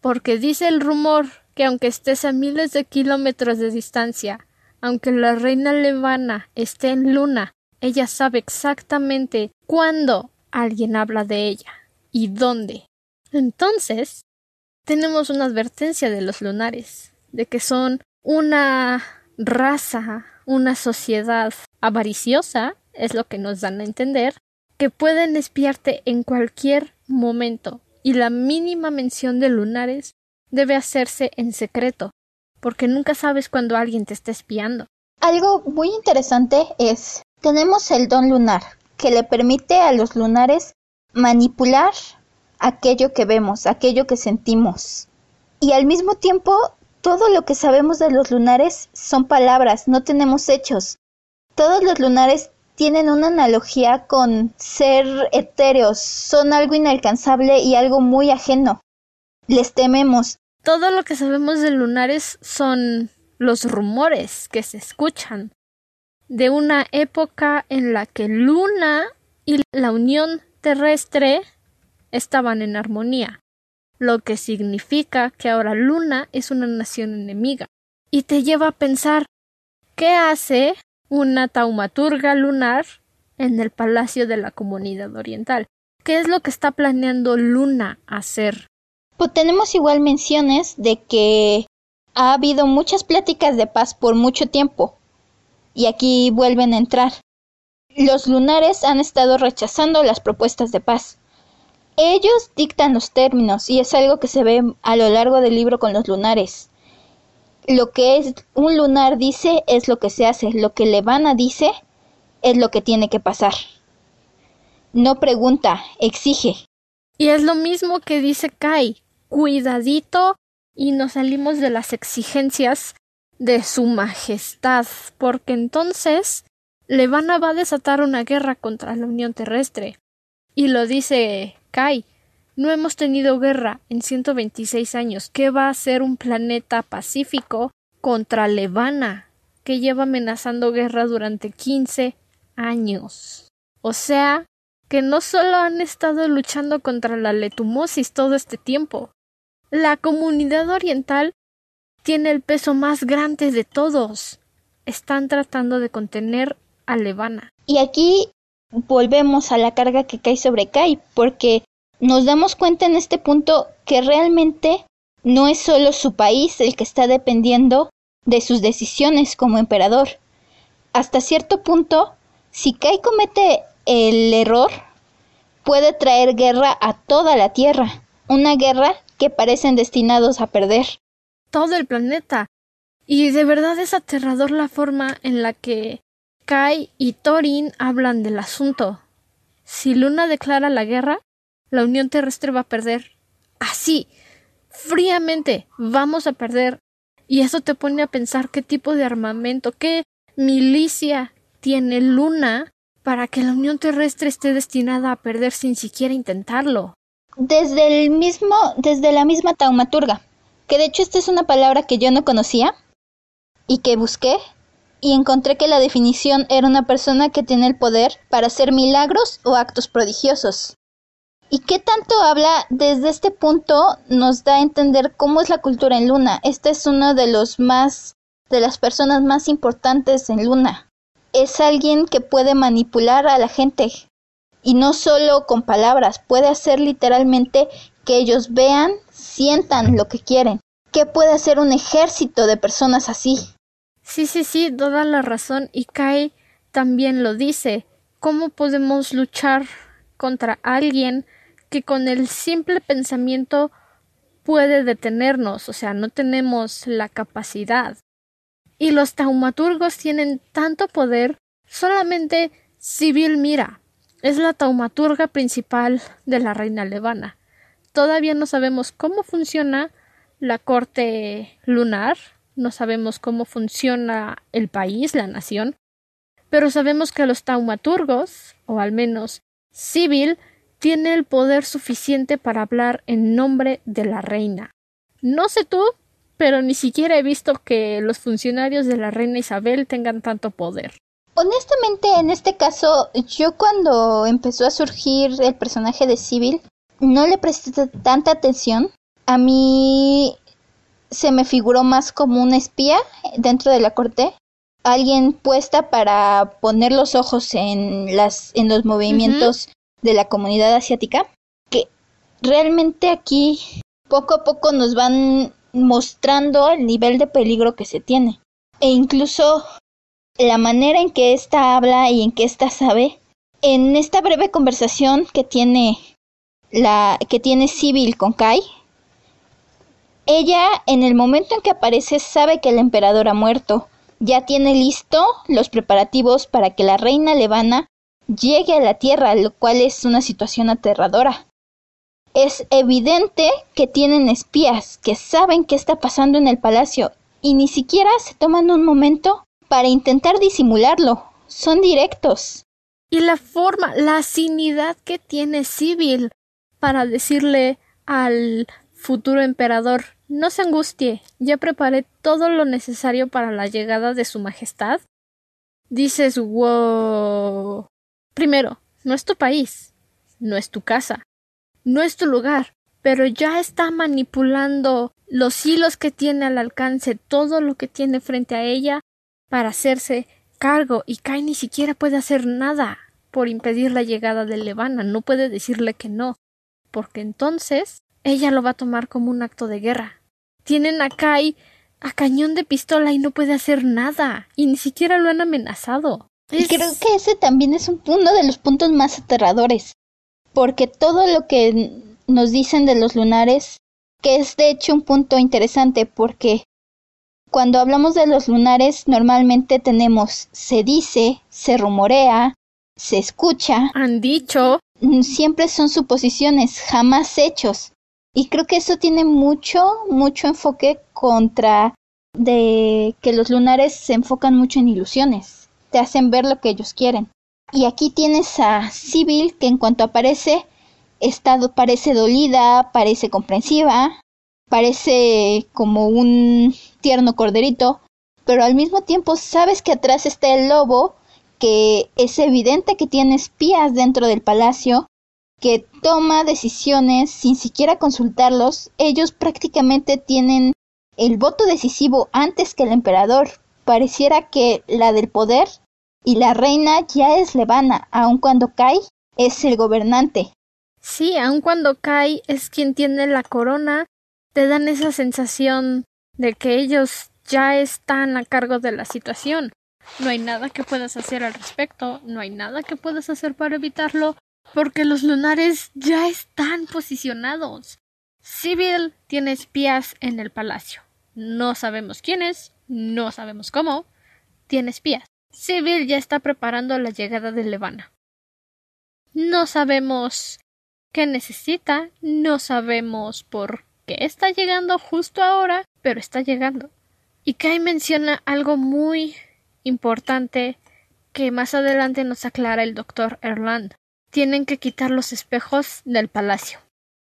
Porque dice el rumor que aunque estés a miles de kilómetros de distancia, aunque la reina Levana esté en luna, ella sabe exactamente cuándo alguien habla de ella y dónde. Entonces, tenemos una advertencia de los lunares, de que son una raza, una sociedad avariciosa, es lo que nos dan a entender, que pueden espiarte en cualquier momento, y la mínima mención de lunares debe hacerse en secreto, porque nunca sabes cuando alguien te está espiando. Algo muy interesante es, tenemos el don lunar, que le permite a los lunares manipular aquello que vemos, aquello que sentimos. Y al mismo tiempo, todo lo que sabemos de los lunares son palabras, no tenemos hechos. Todos los lunares tienen una analogía con ser etéreos, son algo inalcanzable y algo muy ajeno. Les tememos, todo lo que sabemos de lunares son los rumores que se escuchan de una época en la que Luna y la Unión terrestre estaban en armonía, lo que significa que ahora Luna es una nación enemiga. Y te lleva a pensar ¿qué hace una taumaturga lunar en el palacio de la comunidad oriental? ¿Qué es lo que está planeando Luna hacer? Pues tenemos igual menciones de que ha habido muchas pláticas de paz por mucho tiempo. Y aquí vuelven a entrar. Los lunares han estado rechazando las propuestas de paz. Ellos dictan los términos y es algo que se ve a lo largo del libro con los lunares. Lo que es un lunar dice es lo que se hace, lo que Levana dice es lo que tiene que pasar. No pregunta, exige. Y es lo mismo que dice Kai cuidadito y nos salimos de las exigencias de su majestad, porque entonces Levana va a desatar una guerra contra la Unión Terrestre. Y lo dice Kai. No hemos tenido guerra en 126 años. ¿Qué va a hacer un planeta pacífico contra Levana, que lleva amenazando guerra durante 15 años? O sea, que no solo han estado luchando contra la letumosis todo este tiempo, la comunidad oriental tiene el peso más grande de todos. Están tratando de contener a Levana. Y aquí volvemos a la carga que cae sobre Kai, porque nos damos cuenta en este punto que realmente no es solo su país el que está dependiendo de sus decisiones como emperador. Hasta cierto punto, si Kai comete el error, puede traer guerra a toda la tierra una guerra que parecen destinados a perder. Todo el planeta. Y de verdad es aterrador la forma en la que Kai y Thorin hablan del asunto. Si Luna declara la guerra, la Unión Terrestre va a perder. Así, fríamente, vamos a perder. Y eso te pone a pensar qué tipo de armamento, qué milicia tiene Luna para que la Unión Terrestre esté destinada a perder sin siquiera intentarlo. Desde el mismo, desde la misma taumaturga, que de hecho esta es una palabra que yo no conocía y que busqué y encontré que la definición era una persona que tiene el poder para hacer milagros o actos prodigiosos. ¿Y qué tanto habla desde este punto nos da a entender cómo es la cultura en Luna? Este es uno de los más de las personas más importantes en Luna. Es alguien que puede manipular a la gente y no solo con palabras, puede hacer literalmente que ellos vean, sientan lo que quieren. ¿Qué puede hacer un ejército de personas así? Sí, sí, sí, toda la razón. Y Kai también lo dice. ¿Cómo podemos luchar contra alguien que con el simple pensamiento puede detenernos? O sea, no tenemos la capacidad. Y los taumaturgos tienen tanto poder, solamente Sibyl Mira es la taumaturga principal de la reina levana. Todavía no sabemos cómo funciona la corte lunar, no sabemos cómo funciona el país, la nación, pero sabemos que los taumaturgos, o al menos Civil, tiene el poder suficiente para hablar en nombre de la reina. No sé tú, pero ni siquiera he visto que los funcionarios de la reina Isabel tengan tanto poder. Honestamente, en este caso, yo cuando empezó a surgir el personaje de Civil, no le presté tanta atención. A mí se me figuró más como una espía dentro de la corte, alguien puesta para poner los ojos en las en los movimientos de la comunidad asiática, que realmente aquí poco a poco nos van mostrando el nivel de peligro que se tiene e incluso la manera en que ésta habla y en que ésta sabe en esta breve conversación que tiene la que tiene Civil con Kai ella, en el momento en que aparece, sabe que el emperador ha muerto. Ya tiene listo los preparativos para que la reina Levana llegue a la tierra, lo cual es una situación aterradora. Es evidente que tienen espías que saben qué está pasando en el palacio y ni siquiera se toman un momento para intentar disimularlo. Son directos. Y la forma, la asinidad que tiene Civil para decirle al futuro emperador no se angustie, ya preparé todo lo necesario para la llegada de Su Majestad. Dices, wow. Primero, no es tu país, no es tu casa, no es tu lugar, pero ya está manipulando los hilos que tiene al alcance, todo lo que tiene frente a ella para hacerse cargo y Kai ni siquiera puede hacer nada por impedir la llegada de Levana, no puede decirle que no, porque entonces ella lo va a tomar como un acto de guerra tienen a Kai a cañón de pistola y no puede hacer nada. Y ni siquiera lo han amenazado. Y creo que ese también es uno de los puntos más aterradores. Porque todo lo que nos dicen de los lunares, que es de hecho un punto interesante, porque cuando hablamos de los lunares normalmente tenemos se dice, se rumorea, se escucha. Han dicho. Siempre son suposiciones, jamás hechos. Y creo que eso tiene mucho, mucho enfoque contra de que los lunares se enfocan mucho en ilusiones, te hacen ver lo que ellos quieren. Y aquí tienes a Sibyl que en cuanto aparece, está, parece dolida, parece comprensiva, parece como un tierno corderito, pero al mismo tiempo sabes que atrás está el lobo, que es evidente que tiene espías dentro del palacio que toma decisiones sin siquiera consultarlos, ellos prácticamente tienen el voto decisivo antes que el emperador. Pareciera que la del poder y la reina ya es Levana, aun cuando Kai es el gobernante. Sí, aun cuando Kai es quien tiene la corona, te dan esa sensación de que ellos ya están a cargo de la situación. No hay nada que puedas hacer al respecto, no hay nada que puedas hacer para evitarlo, porque los lunares ya están posicionados. Civil tiene espías en el palacio. No sabemos quiénes, no sabemos cómo. Tiene espías. Civil ya está preparando la llegada de Levana. No sabemos qué necesita, no sabemos por qué está llegando justo ahora, pero está llegando. Y Kai menciona algo muy importante que más adelante nos aclara el doctor Erland. Tienen que quitar los espejos del palacio.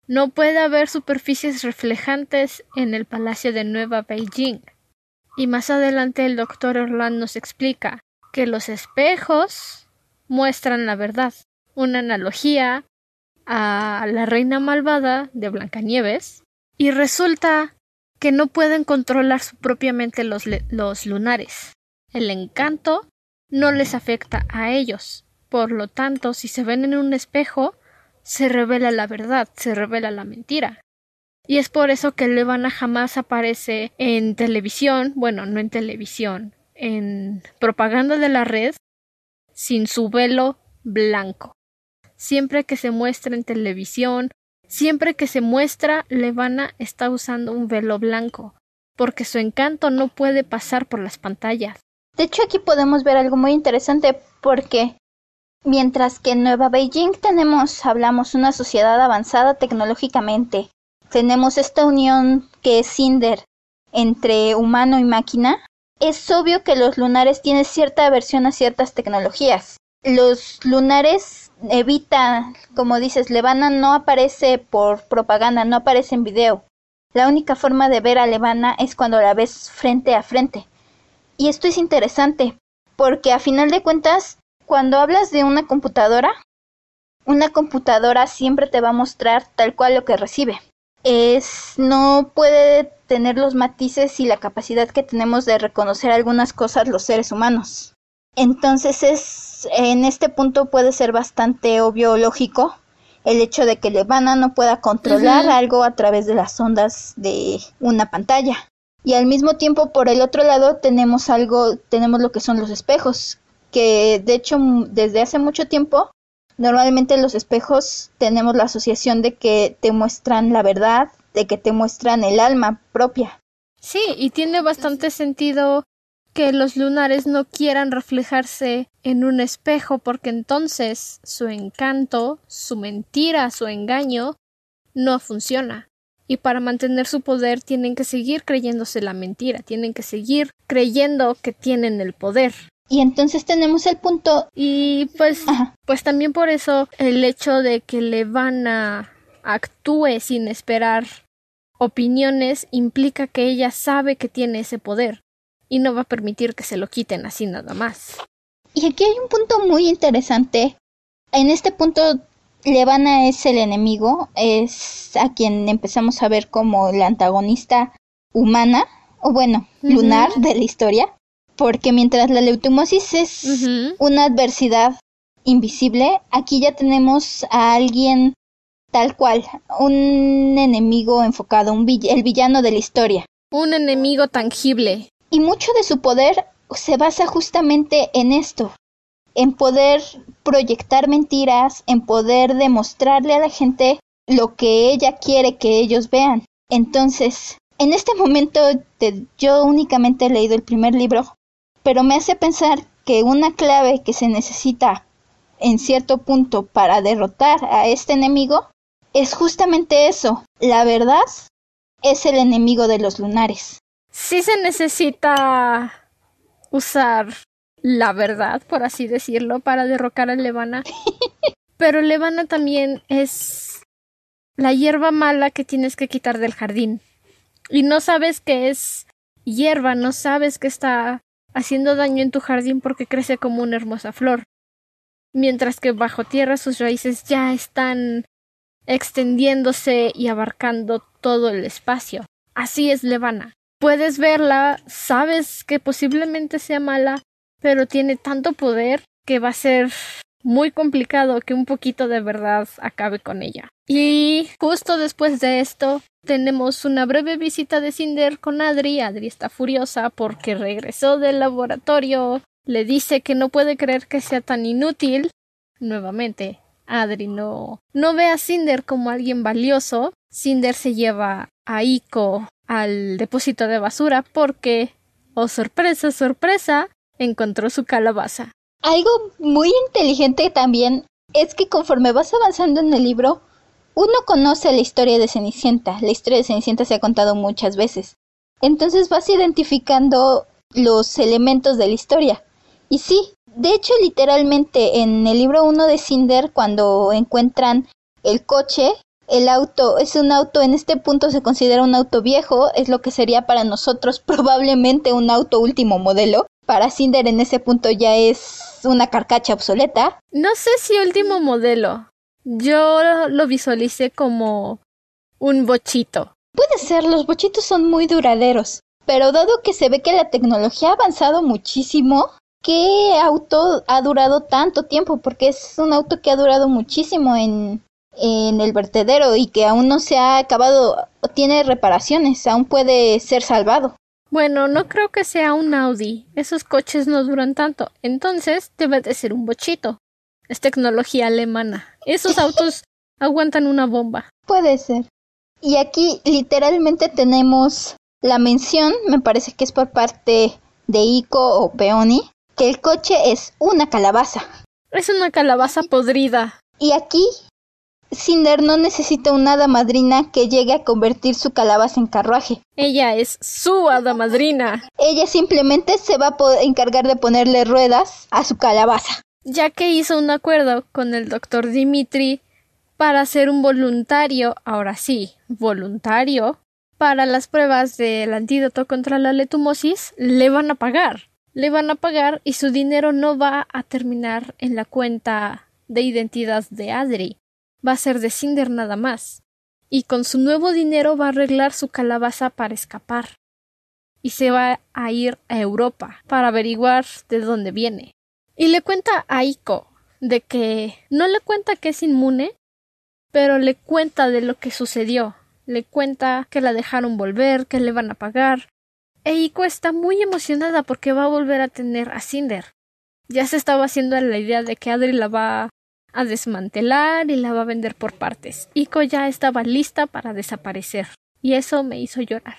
No puede haber superficies reflejantes en el palacio de Nueva Beijing. Y más adelante el doctor Erland nos explica que los espejos muestran la verdad. Una analogía a la reina malvada de Blancanieves. Y resulta que no pueden controlar propiamente los, los lunares. El encanto no les afecta a ellos. Por lo tanto, si se ven en un espejo, se revela la verdad, se revela la mentira. Y es por eso que Levana jamás aparece en televisión, bueno, no en televisión, en propaganda de la red, sin su velo blanco. Siempre que se muestra en televisión, siempre que se muestra, Levana está usando un velo blanco, porque su encanto no puede pasar por las pantallas. De hecho, aquí podemos ver algo muy interesante porque mientras que en Nueva Beijing tenemos, hablamos, una sociedad avanzada tecnológicamente, tenemos esta unión que es Cinder entre humano y máquina, es obvio que los lunares tienen cierta aversión a ciertas tecnologías. Los lunares evitan, como dices, Levana no aparece por propaganda, no aparece en video. La única forma de ver a Levana es cuando la ves frente a frente. Y esto es interesante, porque a final de cuentas, cuando hablas de una computadora, una computadora siempre te va a mostrar tal cual lo que recibe. Es no puede tener los matices y la capacidad que tenemos de reconocer algunas cosas los seres humanos. Entonces es en este punto puede ser bastante obvio lógico el hecho de que Levana no pueda controlar algo a través de las ondas de una pantalla y al mismo tiempo por el otro lado tenemos algo, tenemos lo que son los espejos, que de hecho desde hace mucho tiempo normalmente los espejos tenemos la asociación de que te muestran la verdad, de que te muestran el alma propia. Sí, y tiene bastante sentido que los lunares no quieran reflejarse en un espejo porque entonces su encanto, su mentira, su engaño no funciona y para mantener su poder tienen que seguir creyéndose la mentira, tienen que seguir creyendo que tienen el poder. Y entonces tenemos el punto y pues pues también por eso el hecho de que Levana actúe sin esperar opiniones implica que ella sabe que tiene ese poder y no va a permitir que se lo quiten así nada más. Y aquí hay un punto muy interesante. En este punto Levana es el enemigo, es a quien empezamos a ver como la antagonista humana, o bueno, lunar de la historia, porque mientras la leutomosis es una adversidad invisible, aquí ya tenemos a alguien tal cual, un enemigo enfocado, un el villano de la historia. Un enemigo tangible. Y mucho de su poder se basa justamente en esto, en poder proyectar mentiras, en poder demostrarle a la gente lo que ella quiere que ellos vean. Entonces, en este momento yo únicamente he leído el primer libro, pero me hace pensar que una clave que se necesita en cierto punto para derrotar a este enemigo es justamente eso. La verdad es el enemigo de los lunares. Sí se necesita usar la verdad, por así decirlo, para derrocar a Levana. Pero Levana también es la hierba mala que tienes que quitar del jardín. Y no sabes que es hierba, no sabes que está haciendo daño en tu jardín porque crece como una hermosa flor. Mientras que bajo tierra sus raíces ya están extendiéndose y abarcando todo el espacio. Así es Levana. Puedes verla, sabes que posiblemente sea mala, pero tiene tanto poder que va a ser muy complicado que un poquito de verdad acabe con ella. Y justo después de esto tenemos una breve visita de Cinder con Adri. Adri está furiosa porque regresó del laboratorio. Le dice que no puede creer que sea tan inútil. Nuevamente, Adri no, no ve a Cinder como alguien valioso Cinder se lleva a Iko al depósito de basura porque, oh sorpresa, sorpresa, encontró su calabaza. Algo muy inteligente también es que conforme vas avanzando en el libro, uno conoce la historia de Cenicienta. La historia de Cenicienta se ha contado muchas veces. Entonces vas identificando los elementos de la historia. Y sí, de hecho literalmente en el libro 1 de Cinder, cuando encuentran el coche, el auto es un auto, en este punto se considera un auto viejo, es lo que sería para nosotros probablemente un auto último modelo. Para Cinder en ese punto ya es una carcacha obsoleta. No sé si último modelo. Yo lo visualicé como un bochito. Puede ser, los bochitos son muy duraderos. Pero dado que se ve que la tecnología ha avanzado muchísimo, ¿qué auto ha durado tanto tiempo? Porque es un auto que ha durado muchísimo en, en el vertedero y que aún no se ha acabado, tiene reparaciones, aún puede ser salvado. Bueno, no creo que sea un Audi. Esos coches no duran tanto. Entonces debe de ser un bochito. Es tecnología alemana. Esos autos aguantan una bomba. Puede ser. Y aquí literalmente tenemos la mención, me parece que es por parte de Ico o Peoni, que el coche es una calabaza. Es una calabaza podrida. Y aquí Cinder no necesita una hada madrina que llegue a convertir su calabaza en carruaje. Ella es su hada madrina. Ella simplemente se va a encargar de ponerle ruedas a su calabaza. Ya que hizo un acuerdo con el doctor Dimitri para ser un voluntario, ahora sí, voluntario, para las pruebas del antídoto contra la letumosis, le van a pagar. Le van a pagar y su dinero no va a terminar en la cuenta de identidad de Adri va a ser de Cinder nada más, y con su nuevo dinero va a arreglar su calabaza para escapar. Y se va a ir a Europa para averiguar de dónde viene. Y le cuenta a Iko de que no le cuenta que es inmune, pero le cuenta de lo que sucedió. Le cuenta que la dejaron volver, que le van a pagar. E Iko está muy emocionada porque va a volver a tener a Cinder. Ya se estaba haciendo la idea de que Adri la va a desmantelar y la va a vender por partes. Iko ya estaba lista para desaparecer y eso me hizo llorar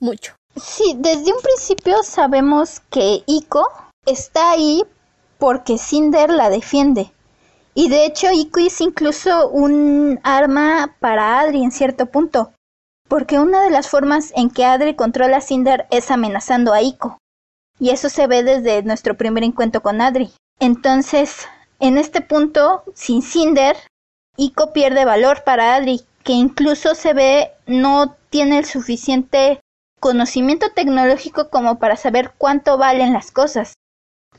mucho. Sí, desde un principio sabemos que Iko está ahí porque Cinder la defiende. Y de hecho Iko es incluso un arma para Adri en cierto punto. Porque una de las formas en que Adri controla a Cinder es amenazando a Iko. Y eso se ve desde nuestro primer encuentro con Adri. Entonces, en este punto, sin Cinder, Ico pierde valor para Adri, que incluso se ve no tiene el suficiente conocimiento tecnológico como para saber cuánto valen las cosas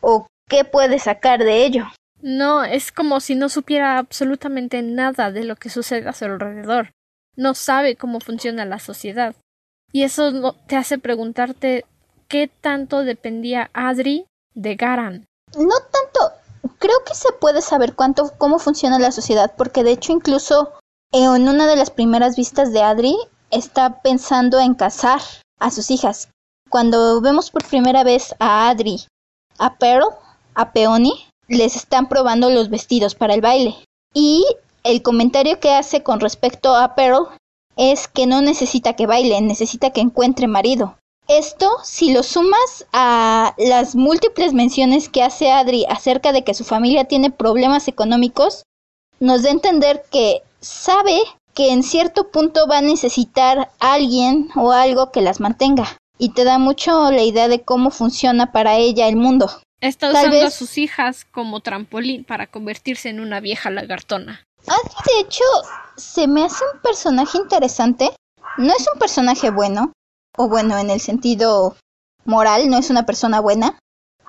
o qué puede sacar de ello. No, es como si no supiera absolutamente nada de lo que sucede a su alrededor. No sabe cómo funciona la sociedad. Y eso te hace preguntarte qué tanto dependía Adri de Garan. No tanto creo que se puede saber cuánto, cómo funciona la sociedad, porque de hecho incluso en una de las primeras vistas de Adri está pensando en casar a sus hijas. Cuando vemos por primera vez a Adri, a Pearl, a Peony, les están probando los vestidos para el baile. Y el comentario que hace con respecto a Pearl es que no necesita que baile, necesita que encuentre marido. Esto, si lo sumas a las múltiples menciones que hace Adri acerca de que su familia tiene problemas económicos, nos da a entender que sabe que en cierto punto va a necesitar alguien o algo que las mantenga. Y te da mucho la idea de cómo funciona para ella el mundo. Está usando a sus hijas como trampolín para convertirse en una vieja lagartona. Adri, de hecho, se me hace un personaje interesante. No es un personaje bueno, o bueno, en el sentido moral, no es una persona buena,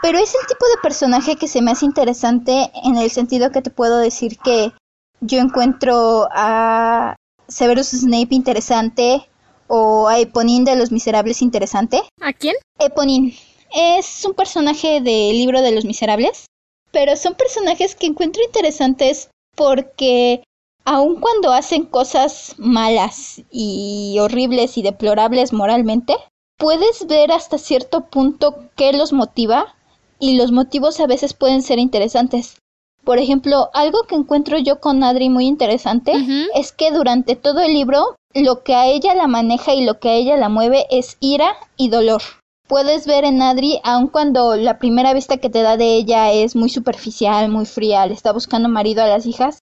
pero es el tipo de personaje que se me hace interesante en el sentido que te puedo decir que yo encuentro a Severus Snape interesante o a Eponin de Los Miserables interesante. ¿A quién? Eponin. Es un personaje del libro de Los Miserables, pero son personajes que encuentro interesantes porque aun cuando hacen cosas malas y horribles y deplorables moralmente, puedes ver hasta cierto punto qué los motiva y los motivos a veces pueden ser interesantes. Por ejemplo, algo que encuentro yo con Adri muy interesante es que durante todo el libro lo que a ella la maneja y lo que a ella la mueve es ira y dolor. Puedes ver en Adri, aun cuando la primera vista que te da de ella es muy superficial, muy fría, le está buscando marido a las hijas,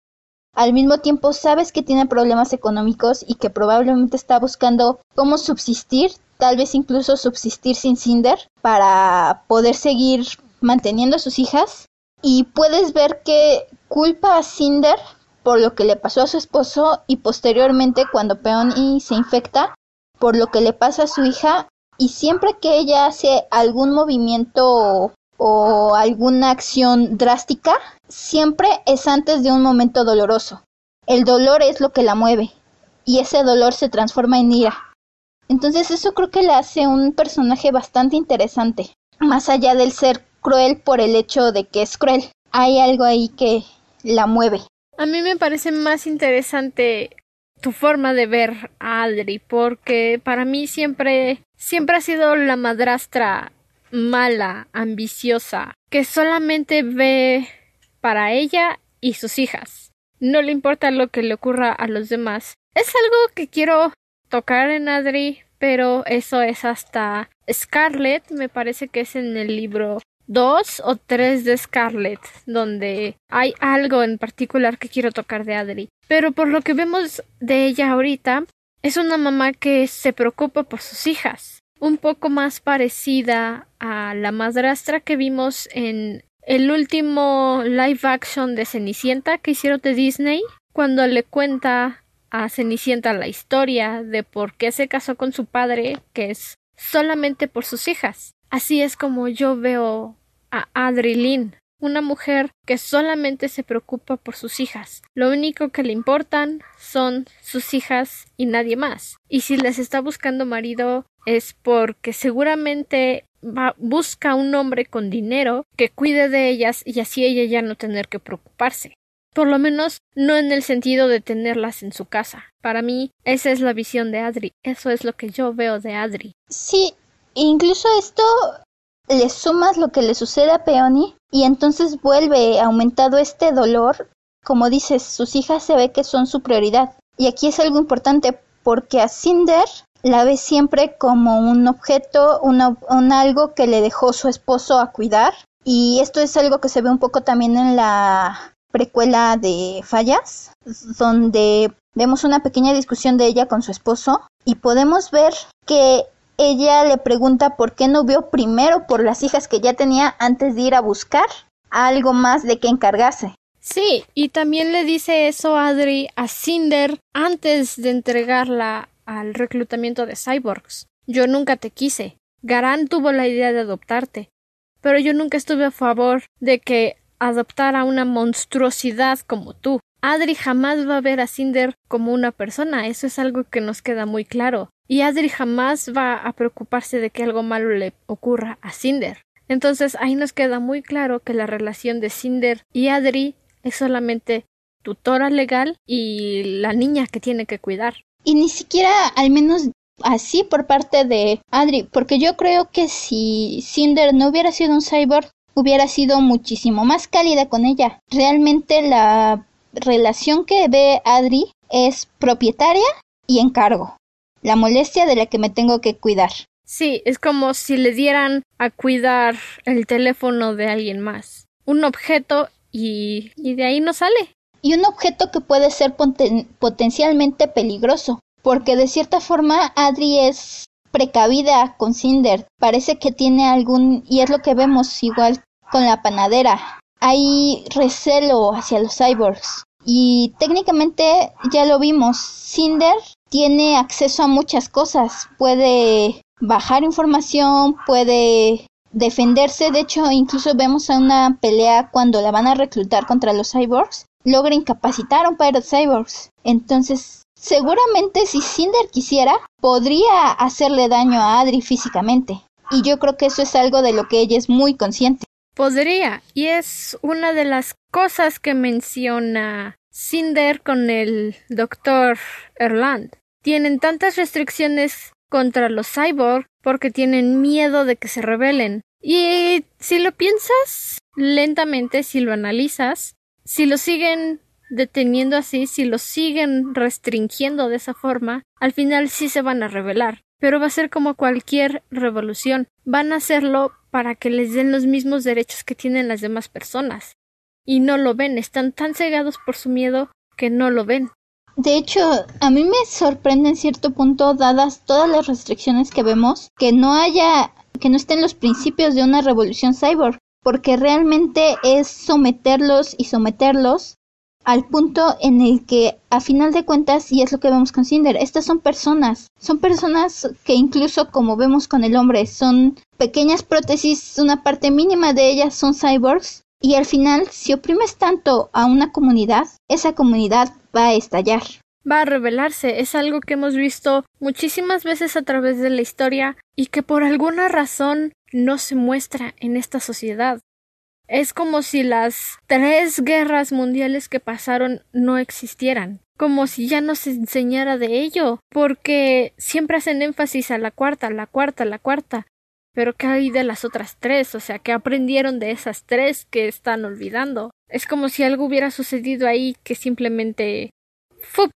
al mismo tiempo sabes que tiene problemas económicos y que probablemente está buscando cómo subsistir, tal vez incluso subsistir sin Cinder para poder seguir manteniendo a sus hijas. Y puedes ver que culpa a Cinder por lo que le pasó a su esposo y posteriormente cuando Peony se infecta por lo que le pasa a su hija y siempre que ella hace algún movimiento o alguna acción drástica, siempre es antes de un momento doloroso. El dolor es lo que la mueve y ese dolor se transforma en ira. Entonces eso creo que la hace un personaje bastante interesante, más allá del ser cruel por el hecho de que es cruel. Hay algo ahí que la mueve. A mí me parece más interesante tu forma de ver a Adri, porque para mí siempre, siempre ha sido la madrastra mala, ambiciosa, que solamente ve para ella y sus hijas. No le importa lo que le ocurra a los demás. Es algo que quiero tocar en Adri, pero eso es hasta Scarlett, me parece que es en el libro dos o tres de Scarlett, donde hay algo en particular que quiero tocar de Adri. Pero por lo que vemos de ella ahorita, es una mamá que se preocupa por sus hijas, un poco más parecida a la madrastra que vimos en el último live action de Cenicienta que hicieron de Disney, cuando le cuenta a Cenicienta la historia de por qué se casó con su padre, que es solamente por sus hijas. Así es como yo veo a Adrilyn, una mujer que solamente se preocupa por sus hijas. Lo único que le importan son sus hijas y nadie más. Y si les está buscando marido es porque seguramente va, busca un hombre con dinero que cuide de ellas y así ella ya no tener que preocuparse. Por lo menos no en el sentido de tenerlas en su casa. Para mí, esa es la visión de Adri. Eso es lo que yo veo de Adri. Sí, incluso esto le sumas lo que le sucede a Peony y entonces vuelve aumentado este dolor. Como dices, sus hijas se ve que son su prioridad. Y aquí es algo importante porque a Cinder la ve siempre como un objeto, un algo que le dejó su esposo a cuidar. Y esto es algo que se ve un poco también en la precuela de Fallas, donde vemos una pequeña discusión de ella con su esposo y podemos ver que ella le pregunta por qué no vio primero por las hijas que ya tenía antes de ir a buscar algo más de que encargarse. Sí, y también le dice eso Adri a Cinder antes de entregarla al reclutamiento de cyborgs. Yo nunca te quise. Garán tuvo la idea de adoptarte, pero yo nunca estuve a favor de que adoptara una monstruosidad como tú. Adri jamás va a ver a Cinder como una persona, eso es algo que nos queda muy claro. Y Adri jamás va a preocuparse de que algo malo le ocurra a Cinder. Entonces ahí nos queda muy claro que la relación de Cinder y Adri es solamente tutora legal y la niña que tiene que cuidar. Y ni siquiera al menos así por parte de Adri, porque yo creo que si Cinder no hubiera sido un cyborg, hubiera sido muchísimo más cálida con ella. Realmente la relación que ve Adri es propietaria y encargo. La molestia de la que me tengo que cuidar. Sí, es como si le dieran a cuidar el teléfono de alguien más. Un objeto y, y de ahí no sale. Y un objeto que puede ser potencialmente peligroso. Porque de cierta forma Adri es precavida con Cinder. Parece que tiene algún... y es lo que vemos igual con la panadera. Hay recelo hacia los cyborgs. Y técnicamente ya lo vimos. Cinder tiene acceso a muchas cosas. Puede bajar información, puede defenderse. De hecho, incluso vemos a una pelea cuando la van a reclutar contra los cyborgs. Logra incapacitar a un par de cyborgs. Entonces, seguramente si Cinder quisiera, podría hacerle daño a Adri físicamente. Y yo creo que eso es algo de lo que ella es muy consciente. Podría, y es una de las cosas que menciona Cinder con el doctor Erland. Tienen tantas restricciones contra los cyborg porque tienen miedo de que se rebelen. Y si lo piensas lentamente, si lo analizas, si lo siguen deteniendo así, si lo siguen restringiendo de esa forma, al final sí se van a rebelar. Pero va a ser como cualquier revolución. Van a hacerlo para que les den los mismos derechos que tienen las demás personas. Y no lo ven, están tan cegados por su miedo que no lo ven. De hecho, a mí me sorprende en cierto punto, dadas todas las restricciones que vemos, que no haya, que no estén los principios de una revolución cyborg, porque realmente es someterlos y someterlos al punto en el que a final de cuentas, y es lo que vemos con Cinder, estas son personas, son personas que incluso como vemos con el hombre, son pequeñas prótesis, una parte mínima de ellas son cyborgs, y al final, si oprimes tanto a una comunidad, esa comunidad va a estallar. Va a revelarse, es algo que hemos visto muchísimas veces a través de la historia y que por alguna razón no se muestra en esta sociedad. Es como si las tres guerras mundiales que pasaron no existieran, como si ya no se enseñara de ello, porque siempre hacen énfasis a la cuarta, la cuarta, la cuarta. Pero ¿qué hay de las otras tres? O sea, ¿qué aprendieron de esas tres que están olvidando? Es como si algo hubiera sucedido ahí que simplemente ¡fup!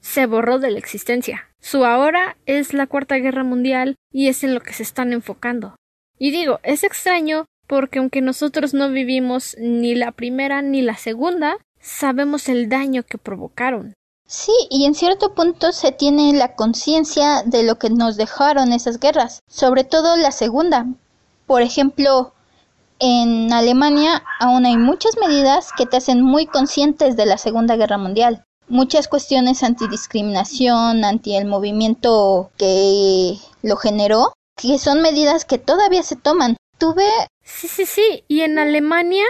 se borró de la existencia. Su ahora es la Cuarta Guerra Mundial y es en lo que se están enfocando. Y digo, es extraño porque aunque nosotros no vivimos ni la primera ni la segunda, sabemos el daño que provocaron. Sí, y en cierto punto se tiene la conciencia de lo que nos dejaron esas guerras, sobre todo la segunda. Por ejemplo, en Alemania aún hay muchas medidas que te hacen muy conscientes de la Segunda Guerra Mundial. Muchas cuestiones antidiscriminación, anti el movimiento que lo generó, que son medidas que todavía se toman. Tuve Sí, sí, sí. Y en Alemania,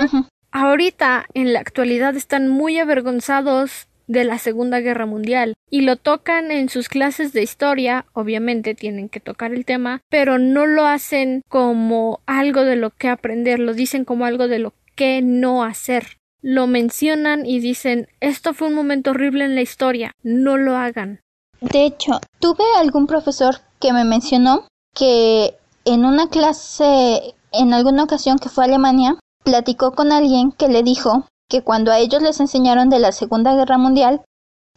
ahorita, en la actualidad, están muy avergonzados de la Segunda Guerra Mundial y lo tocan en sus clases de historia, obviamente tienen que tocar el tema, pero no lo hacen como algo de lo que aprender, lo dicen como algo de lo que no hacer. Lo mencionan y dicen esto fue un momento horrible en la historia, no lo hagan. De hecho, tuve algún profesor que me mencionó que en una clase en alguna ocasión que fue a Alemania, platicó con alguien que le dijo que cuando a ellos les enseñaron de la Segunda Guerra Mundial,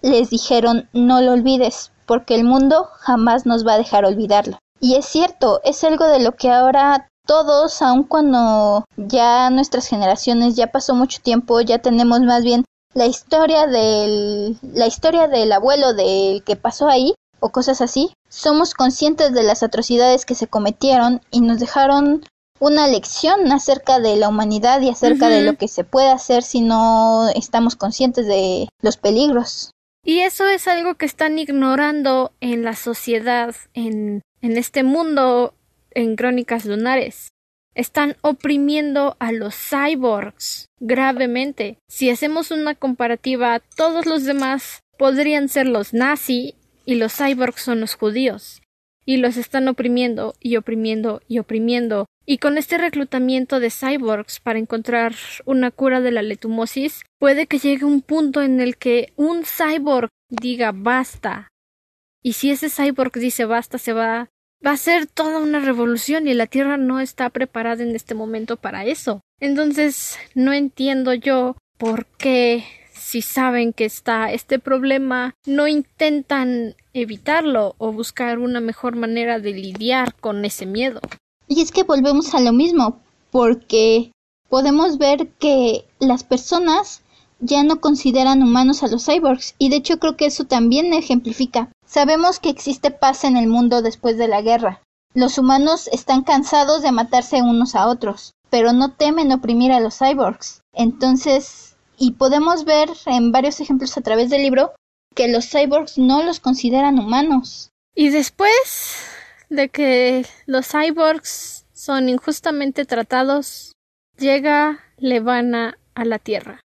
les dijeron no lo olvides, porque el mundo jamás nos va a dejar olvidarlo. Y es cierto, es algo de lo que ahora todos, aun cuando ya nuestras generaciones ya pasó mucho tiempo, ya tenemos más bien la historia del la historia del abuelo del que pasó ahí o cosas así, somos conscientes de las atrocidades que se cometieron y nos dejaron una lección acerca de la humanidad y acerca de lo que se puede hacer si no estamos conscientes de los peligros. Y eso es algo que están ignorando en la sociedad, en, en este mundo, en Crónicas Lunares. Están oprimiendo a los cyborgs gravemente. Si hacemos una comparativa, todos los demás podrían ser los nazi y los cyborgs son los judíos. Y los están oprimiendo y oprimiendo y oprimiendo y con este reclutamiento de cyborgs para encontrar una cura de la letumosis, puede que llegue un punto en el que un cyborg diga basta. Y si ese cyborg dice basta, se va va a ser toda una revolución y la Tierra no está preparada en este momento para eso. Entonces, no entiendo yo por qué si saben que está este problema, no intentan evitarlo o buscar una mejor manera de lidiar con ese miedo. Y es que volvemos a lo mismo, porque podemos ver que las personas ya no consideran humanos a los cyborgs, y de hecho creo que eso también ejemplifica. Sabemos que existe paz en el mundo después de la guerra. Los humanos están cansados de matarse unos a otros, pero no temen oprimir a los cyborgs. Entonces, y podemos ver en varios ejemplos a través del libro que los cyborgs no los consideran humanos. Y después de que los cyborgs son injustamente tratados, llega Levana a la Tierra.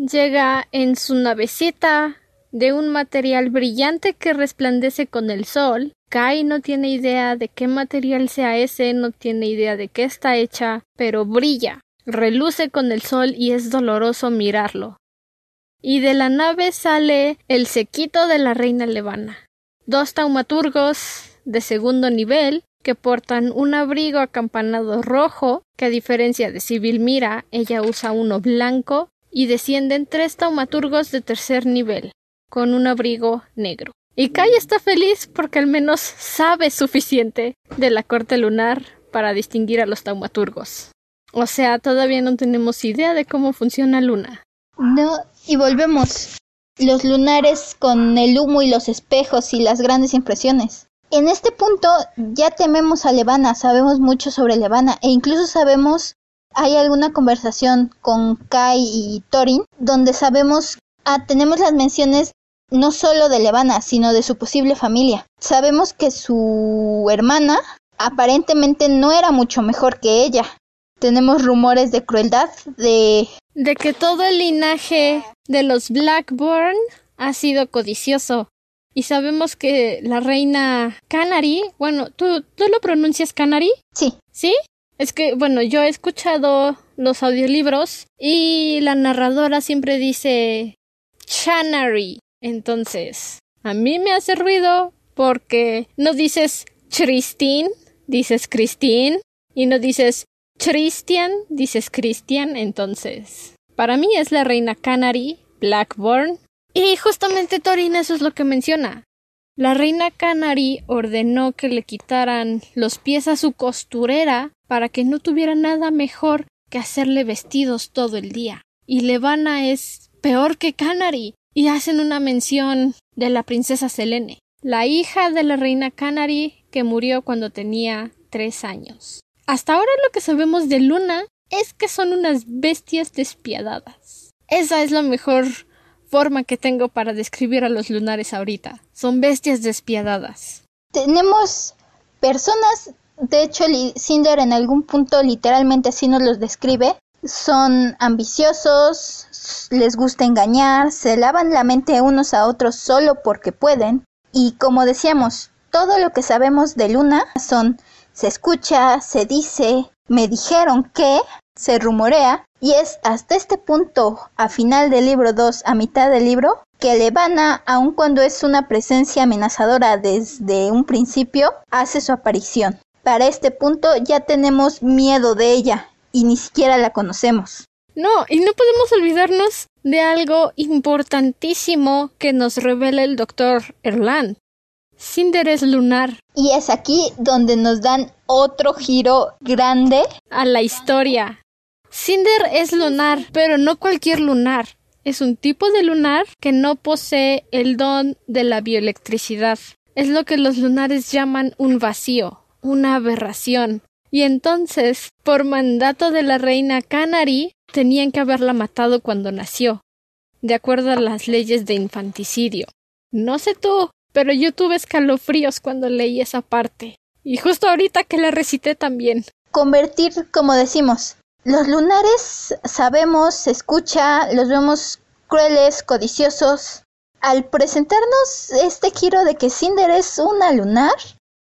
Llega en su navecita de un material brillante que resplandece con el sol. Kai no tiene idea de qué material sea ese, no tiene idea de qué está hecha, pero brilla, reluce con el sol y es doloroso mirarlo. Y de la nave sale el sequito de la reina Levana. Dos taumaturgos de segundo nivel que portan un abrigo acampanado rojo, que a diferencia de Civil Mira, ella usa uno blanco, y descienden tres taumaturgos de tercer nivel, con un abrigo negro. Y Kai está feliz porque al menos sabe suficiente de la corte lunar para distinguir a los taumaturgos. O sea, todavía no tenemos idea de cómo funciona Luna. No, y volvemos. Los lunares con el humo y los espejos y las grandes impresiones. En este punto ya tememos a Levana, sabemos mucho sobre Levana e incluso sabemos hay alguna conversación con Kai y Thorin donde sabemos ah, tenemos las menciones no solo de Levana, sino de su posible familia. Sabemos que su hermana aparentemente no era mucho mejor que ella. Tenemos rumores de crueldad, de... De que todo el linaje de los Blackburn ha sido codicioso. Y sabemos que la reina Canary, bueno, ¿tú, ¿tú lo pronuncias Canary? Sí. ¿Sí? Es que, bueno, yo he escuchado los audiolibros y la narradora siempre dice Chanary. Entonces, a mí me hace ruido porque no dices Christine, dices Christine, y no dices Christian, dices Christian, entonces. Para mí es la reina Canary, Blackburn. Y justamente Torin eso es lo que menciona. La reina Canary ordenó que le quitaran los pies a su costurera para que no tuviera nada mejor que hacerle vestidos todo el día. Y Levana es peor que Canary. Y hacen una mención de la princesa Selene, la hija de la reina Canary que murió cuando tenía tres años. Hasta ahora lo que sabemos de Luna es que son unas bestias despiadadas. Esa es la mejor forma que tengo para describir a los lunares ahorita. Son bestias despiadadas. Tenemos personas de hecho, Cinder en algún punto literalmente así nos los describe. Son ambiciosos, les gusta engañar, se lavan la mente unos a otros solo porque pueden. Y como decíamos, todo lo que sabemos de Luna son se escucha, se dice, me dijeron que, se rumorea, y es hasta este punto, a final del libro 2, a mitad del libro, que Levana, aun cuando es una presencia amenazadora desde un principio, hace su aparición. Para este punto ya tenemos miedo de ella y ni siquiera la conocemos. No, y no podemos olvidarnos de algo importantísimo que nos revela el doctor Erland. Cinder es lunar. Y es aquí donde nos dan otro giro grande a la historia. Cinder es lunar, pero no cualquier lunar. Es un tipo de lunar que no posee el don de la bioelectricidad. Es lo que los lunares llaman un vacío una aberración. Y entonces, por mandato de la reina Canary, tenían que haberla matado cuando nació, de acuerdo a las leyes de infanticidio. No sé tú, pero yo tuve escalofríos cuando leí esa parte. Y justo ahorita que la recité también. Convertir, como decimos. Los lunares sabemos, se escucha, los vemos crueles, codiciosos. Al presentarnos este giro de que Cinder es una lunar,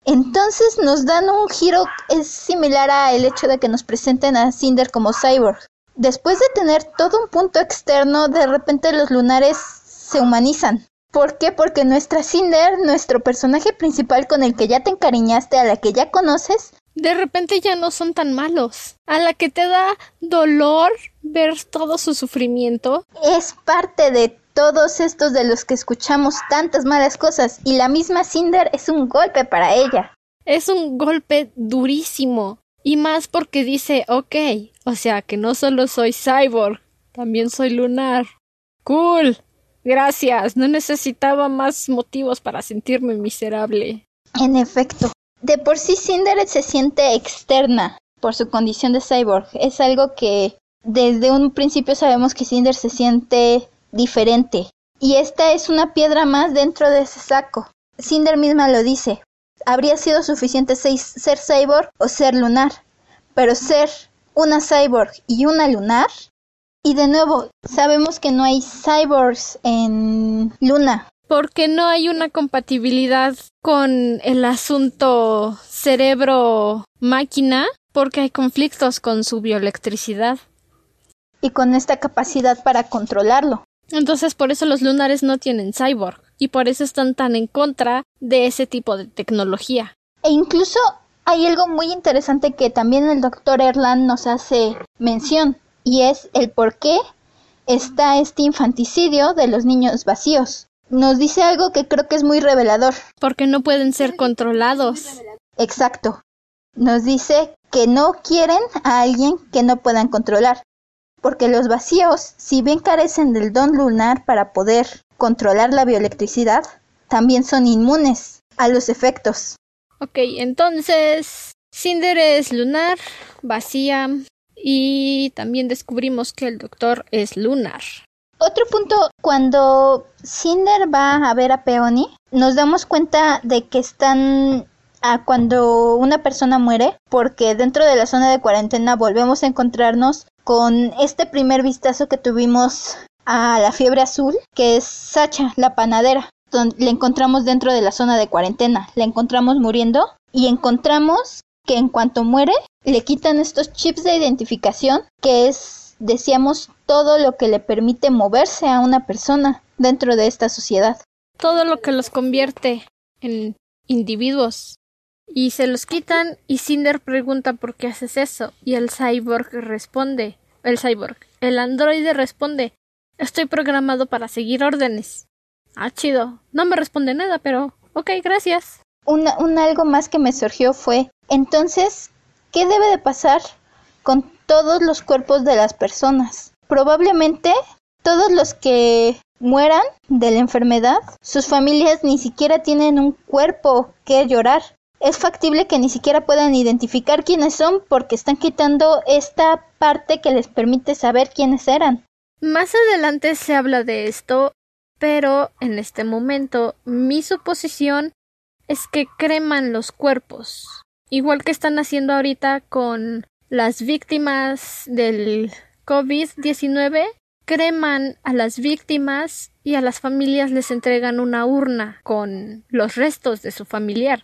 entonces nos dan un giro es similar a el hecho de que nos presenten a Cinder como cyborg. Después de tener todo un punto externo, de repente los lunares se humanizan. ¿Por qué? Porque nuestra Cinder, nuestro personaje principal con el que ya te encariñaste, a la que ya conoces, de repente ya no son tan malos. A la que te da dolor ver todo su sufrimiento. Es parte de todos estos de los que escuchamos tantas malas cosas y la misma Cinder es un golpe para ella. Es un golpe durísimo y más porque dice, ok, o sea que no solo soy cyborg, también soy lunar. Cool. Gracias, no necesitaba más motivos para sentirme miserable. En efecto, de por sí Cinder se siente externa por su condición de cyborg. Es algo que desde un principio sabemos que Cinder se siente diferente. Y esta es una piedra más dentro de ese saco. Cinder misma lo dice. Habría sido suficiente ser cyborg o ser lunar. Pero ser una cyborg y una lunar. Y de nuevo, sabemos que no hay cyborgs en Luna. Porque no hay una compatibilidad con el asunto cerebro-máquina, porque hay conflictos con su bioelectricidad. Y con esta capacidad para controlarlo. Entonces por eso los lunares no tienen cyborg y por eso están tan en contra de ese tipo de tecnología. E incluso hay algo muy interesante que también el doctor Erland nos hace mención y es el por qué está este infanticidio de los niños vacíos. Nos dice algo que creo que es muy revelador. Porque no pueden ser controlados. Exacto. Nos dice que no quieren a alguien que no puedan controlar. Porque los vacíos, si bien carecen del don lunar para poder controlar la bioelectricidad, también son inmunes a los efectos. Ok, entonces Cinder es lunar, vacía, y también descubrimos que el doctor es lunar. Otro punto, cuando Cinder va a ver a Peony, nos damos cuenta de que están a cuando una persona muere, porque dentro de la zona de cuarentena volvemos a encontrarnos con este primer vistazo que tuvimos a la fiebre azul, que es Sacha, la panadera, donde le encontramos dentro de la zona de cuarentena, la encontramos muriendo y encontramos que en cuanto muere le quitan estos chips de identificación que es, decíamos, todo lo que le permite moverse a una persona dentro de esta sociedad. Todo lo que los convierte en individuos. Y se los quitan y Cinder pregunta por qué haces eso y el cyborg responde, el cyborg, el androide responde, estoy programado para seguir órdenes. Ah, chido. No me responde nada, pero ok, gracias. Un, un algo más que me surgió fue, entonces, ¿qué debe de pasar con todos los cuerpos de las personas? Probablemente todos los que mueran de la enfermedad, sus familias ni siquiera tienen un cuerpo que llorar. Es factible que ni siquiera puedan identificar quiénes son porque están quitando esta parte que les permite saber quiénes eran. Más adelante se habla de esto, pero en este momento mi suposición es que creman los cuerpos, igual que están haciendo ahorita con las víctimas del COVID-19, creman a las víctimas y a las familias les entregan una urna con los restos de su familiar.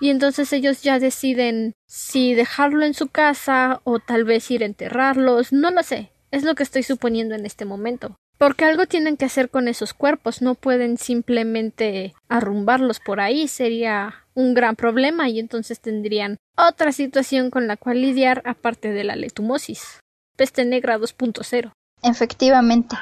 Y entonces ellos ya deciden si dejarlo en su casa o tal vez ir a enterrarlos, no lo sé, es lo que estoy suponiendo en este momento. Porque algo tienen que hacer con esos cuerpos, no pueden simplemente arrumbarlos por ahí, sería un gran problema y entonces tendrían otra situación con la cual lidiar aparte de la letumosis. Peste negra 2.0. Efectivamente.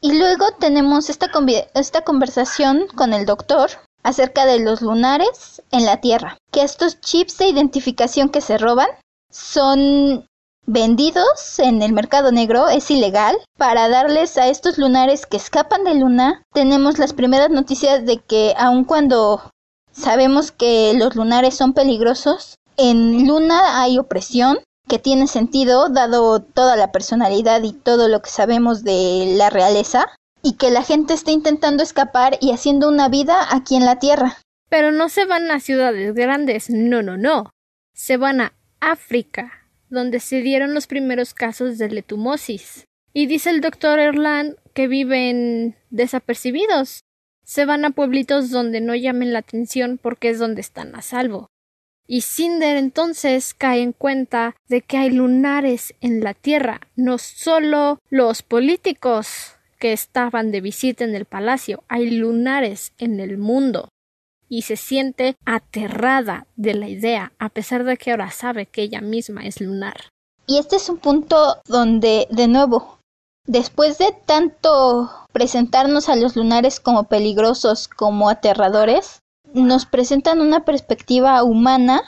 Y luego tenemos esta, esta conversación con el doctor acerca de los lunares en la Tierra, que estos chips de identificación que se roban son vendidos en el mercado negro, es ilegal. Para darles a estos lunares que escapan de Luna, tenemos las primeras noticias de que aun cuando sabemos que los lunares son peligrosos, en Luna hay opresión que tiene sentido dado toda la personalidad y todo lo que sabemos de la realeza y que la gente está intentando escapar y haciendo una vida aquí en la Tierra. Pero no se van a ciudades grandes, no, no, no. Se van a África, donde se dieron los primeros casos de letumosis. Y dice el doctor Erland que viven desapercibidos. Se van a pueblitos donde no llamen la atención porque es donde están a salvo. Y Cinder entonces cae en cuenta de que hay lunares en la Tierra, no solo los políticos que estaban de visita en el palacio, hay lunares en el mundo y se siente aterrada de la idea, a pesar de que ahora sabe que ella misma es lunar. Y este es un punto donde, de nuevo, después de tanto presentarnos a los lunares como peligrosos, como aterradores, nos presentan una perspectiva humana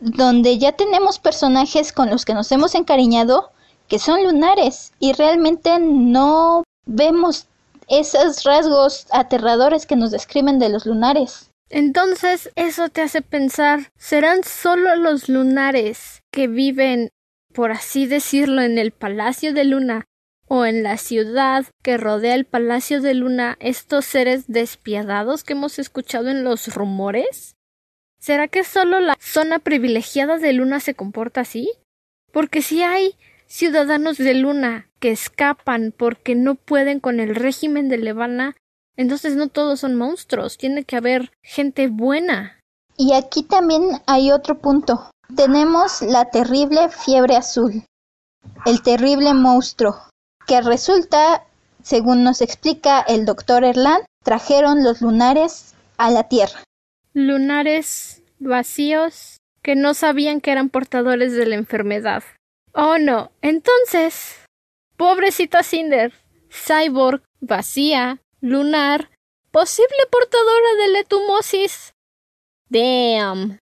donde ya tenemos personajes con los que nos hemos encariñado que son lunares y realmente no vemos esos rasgos aterradores que nos describen de los lunares. Entonces eso te hace pensar, ¿serán solo los lunares que viven, por así decirlo, en el Palacio de Luna o en la ciudad que rodea el Palacio de Luna estos seres despiadados que hemos escuchado en los rumores? ¿Será que solo la zona privilegiada de Luna se comporta así? Porque si hay ciudadanos de Luna que escapan porque no pueden con el régimen de Levana, entonces no todos son monstruos, tiene que haber gente buena. Y aquí también hay otro punto. Tenemos la terrible fiebre azul, el terrible monstruo, que resulta, según nos explica el doctor Erland, trajeron los lunares a la Tierra. Lunares vacíos que no sabían que eran portadores de la enfermedad. Oh no, entonces, pobrecita Cinder, cyborg, vacía, lunar, posible portadora de letumosis. Damn.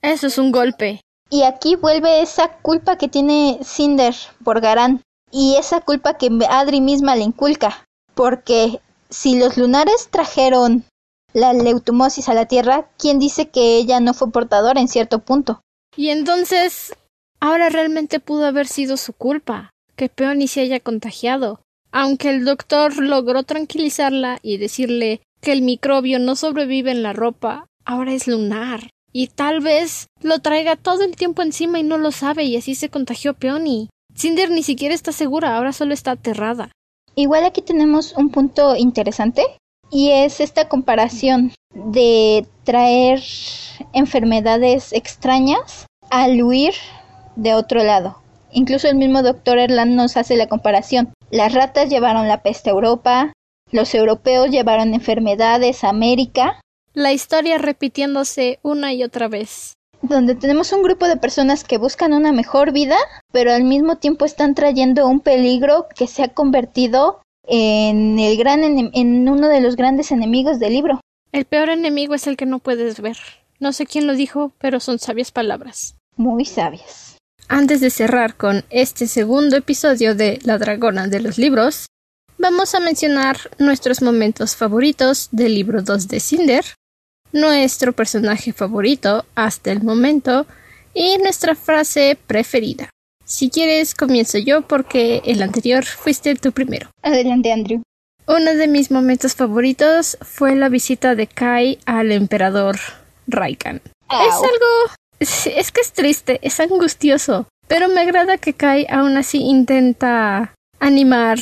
Eso es un golpe. Y aquí vuelve esa culpa que tiene Cinder por Garán. Y esa culpa que Adri misma le inculca. Porque si los lunares trajeron la leutomosis a la Tierra, ¿quién dice que ella no fue portadora en cierto punto? Y entonces, ahora realmente pudo haber sido su culpa, que Peony se haya contagiado. Aunque el doctor logró tranquilizarla y decirle que el microbio no sobrevive en la ropa, ahora es lunar. Y tal vez lo traiga todo el tiempo encima y no lo sabe y así se contagió Peony. Cinder ni siquiera está segura, ahora solo está aterrada. Igual aquí tenemos un punto interesante y es esta comparación de traer enfermedades extrañas al huir de otro lado. Incluso el mismo doctor Erland nos hace la comparación. Las ratas llevaron la peste a Europa, los europeos llevaron enfermedades a América. La historia repitiéndose una y otra vez. Donde tenemos un grupo de personas que buscan una mejor vida, pero al mismo tiempo están trayendo un peligro que se ha convertido en el gran en uno de los grandes enemigos del libro. El peor enemigo es el que no puedes ver. No sé quién lo dijo, pero son sabias palabras. Muy sabias. Antes de cerrar con este segundo episodio de La Dragona de los Libros, vamos a mencionar nuestros momentos favoritos del libro 2 de Cinder, nuestro personaje favorito hasta el momento y nuestra frase preferida. Si quieres, comienzo yo porque el anterior fuiste tú primero. Adelante, Andrew. Uno de mis momentos favoritos fue la visita de Kai al emperador Raikan. Es algo... Es, que es triste, es angustioso, pero me agrada que Kai aún así intenta animar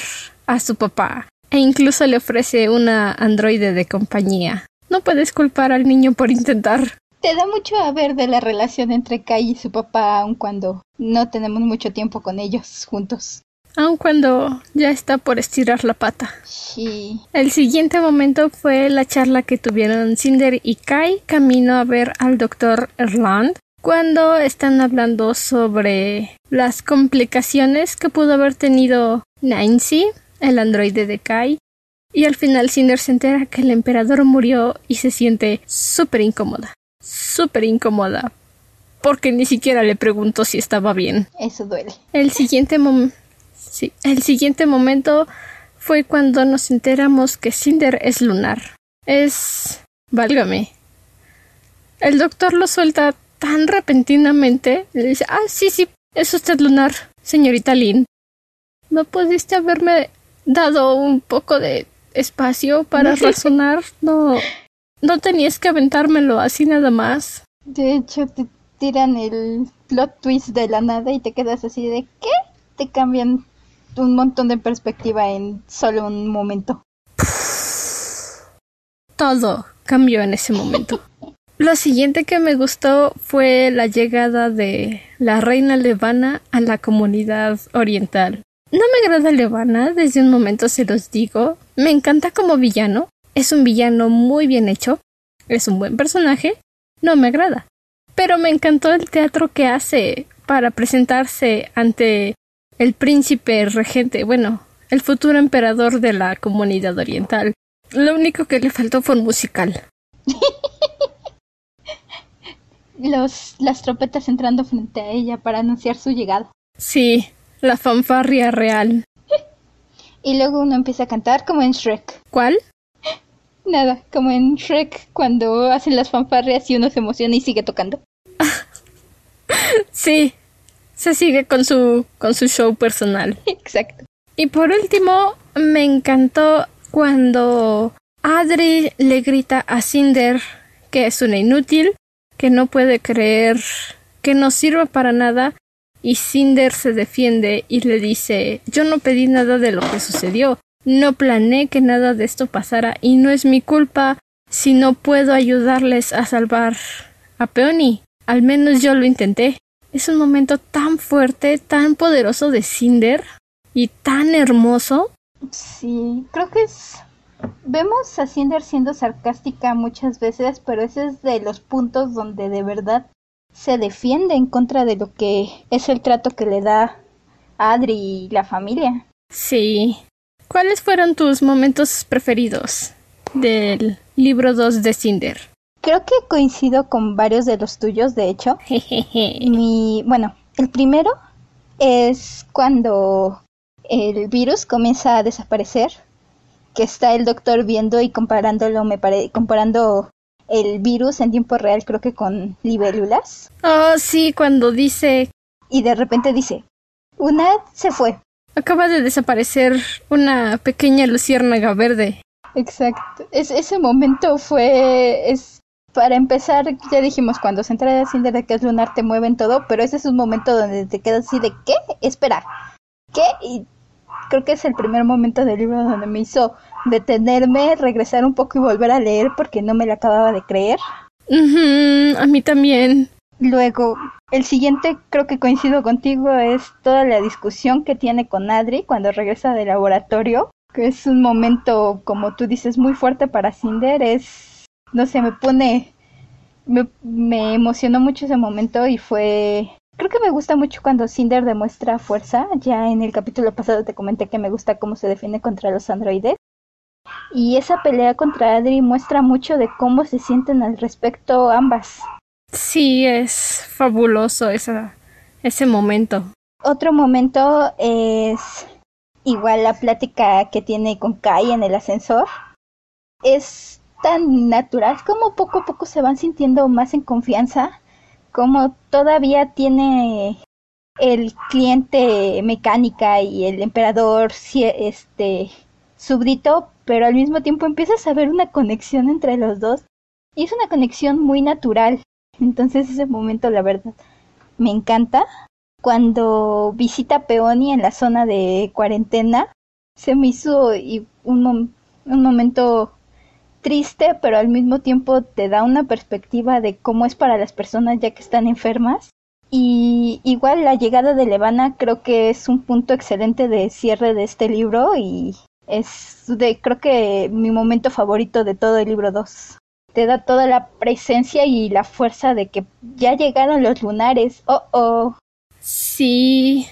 a su papá e incluso le ofrece una androide de compañía. No puedes culpar al niño por intentar. Te da mucho a ver de la relación entre Kai y su papá, aun cuando no tenemos mucho tiempo con ellos juntos. Aun cuando ya está por estirar la pata. Sí. El siguiente momento fue la charla que tuvieron Cinder y Kai camino a ver al doctor Erland cuando están hablando sobre las complicaciones que pudo haber tenido Nancy, el androide de Kai, y al final Cinder se entera que el emperador murió y se siente súper incómoda súper incómoda porque ni siquiera le preguntó si estaba bien. Eso duele. El siguiente, sí, el siguiente momento fue cuando nos enteramos que Cinder es lunar. Es... válgame. El doctor lo suelta tan repentinamente. Le dice, ah, sí, sí, es usted lunar, señorita Lynn. ¿No pudiste haberme dado un poco de espacio para razonar? No, no tenías que aventármelo así nada más. De hecho, te tiran el plot twist de la nada y te quedas así de ¿qué? Te cambian un montón de perspectiva en solo un momento. Todo cambió en ese momento. Lo siguiente que me gustó fue la llegada de la reina Levana a la comunidad oriental. No me agrada Levana, desde un momento se los digo. Me encanta como villano, es un villano muy bien hecho, es un buen personaje, no me agrada. Pero me encantó el teatro que hace para presentarse ante el príncipe regente, bueno, el futuro emperador de la comunidad oriental. Lo único que le faltó fue un musical. Los, las trompetas entrando frente a ella para anunciar su llegada. Sí, la fanfarria real. y luego uno empieza a cantar como en Shrek. ¿Cuál? Nada, como en Shrek cuando hacen las fanfarrias y uno se emociona y sigue tocando. sí, se sigue con su con su show personal. Exacto. Y por último, me encantó cuando Adri le grita a Cinder que es una inútil, que no puede creer, que no sirve para nada, y Cinder se defiende y le dice yo no pedí nada de lo que sucedió, no planeé que nada de esto pasara y no es mi culpa si no puedo ayudarles a salvar a Peony. Al menos yo lo intenté. Es un momento tan fuerte, tan poderoso de Cinder y tan hermoso. Sí, creo que es... Vemos a Cinder siendo sarcástica muchas veces, pero ese es de los puntos donde de verdad se defiende en contra de lo que es el trato que le da a Adri y la familia. Sí, ¿Cuáles fueron tus momentos preferidos del libro 2 de Cinder? Creo que coincido con varios de los tuyos, de hecho. Mi, bueno, el primero es cuando el virus comienza a desaparecer, que está el doctor viendo y comparándolo, me pare, comparando el virus en tiempo real, creo que con libélulas. Oh, sí, cuando dice... Y de repente dice, una se fue. Acaba de desaparecer una pequeña luciérnaga verde. Exacto. Es, ese momento fue... Es, para empezar, ya dijimos, cuando se entra Cinder de que es lunar te mueven todo, pero ese es un momento donde te quedas así de ¿qué? Espera, ¿qué? Y creo que es el primer momento del libro donde me hizo detenerme, regresar un poco y volver a leer porque no me la acababa de creer. a mí también. Luego, el siguiente creo que coincido contigo es toda la discusión que tiene con Adri cuando regresa del laboratorio, que es un momento, como tú dices, muy fuerte para Cinder, es, no sé, me pone, me, me emocionó mucho ese momento y fue Creo que me gusta mucho cuando Cinder demuestra fuerza. Ya en el capítulo pasado te comenté que me gusta cómo se defiende contra los androides. Y esa pelea contra Adri muestra mucho de cómo se sienten al respecto ambas. Sí, es fabuloso esa, ese momento. Otro momento es igual la plática que tiene con Kai en el ascensor. Es tan natural como poco a poco se van sintiendo más en confianza como todavía tiene el cliente mecánica y el emperador este súbdito, pero al mismo tiempo empiezas a ver una conexión entre los dos y es una conexión muy natural. Entonces ese momento la verdad me encanta. Cuando visita Peony en la zona de cuarentena, se me hizo un, un momento triste, pero al mismo tiempo te da una perspectiva de cómo es para las personas ya que están enfermas. Y igual la llegada de Levana creo que es un punto excelente de cierre de este libro y es de creo que mi momento favorito de todo el libro 2. Te da toda la presencia y la fuerza de que ya llegaron los lunares. Oh, oh. Sí.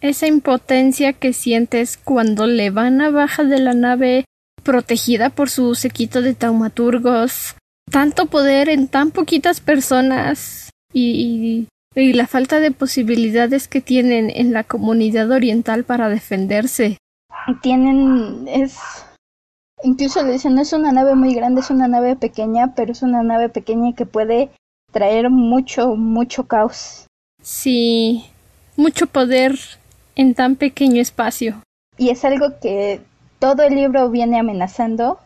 Esa impotencia que sientes cuando Levana baja de la nave protegida por su sequito de taumaturgos. Tanto poder en tan poquitas personas y, y la falta de posibilidades que tienen en la comunidad oriental para defenderse. Tienen es incluso le dicen no es una nave muy grande, es una nave pequeña, pero es una nave pequeña que puede traer mucho mucho caos. Sí, mucho poder en tan pequeño espacio. Y es algo que todo el libro viene amenazando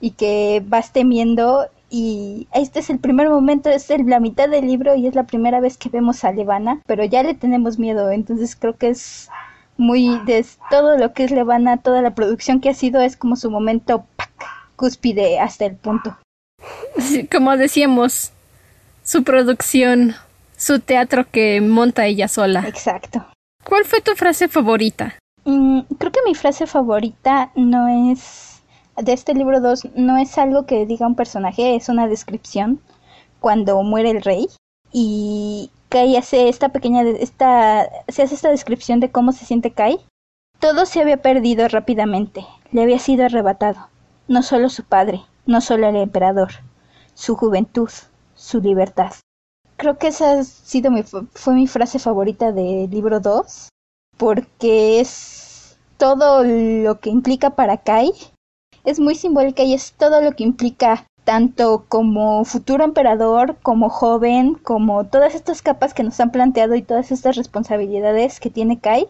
y que vas temiendo y este es el primer momento, es la mitad del libro y es la primera vez que vemos a Levana, pero ya le tenemos miedo, entonces creo que es muy de todo lo que es Levana, toda la producción que ha sido es como su momento cúspide hasta el punto. como decíamos, su producción, su teatro que monta ella sola. Exacto. ¿Cuál fue tu frase favorita? Mm, creo que mi frase favorita no es de este libro 2, no es algo que diga un personaje, es una descripción cuando muere el rey y Kai hace esta pequeña esta se hace esta descripción de cómo se siente Kai. Todo se había perdido rápidamente, le había sido arrebatado, no solo su padre, no solo el emperador, su juventud, su libertad. Creo que esa ha sido mi, fue mi frase favorita del libro 2 porque es todo lo que implica para Kai. Es muy simbólica y es todo lo que implica tanto como futuro emperador, como joven, como todas estas capas que nos han planteado y todas estas responsabilidades que tiene Kai,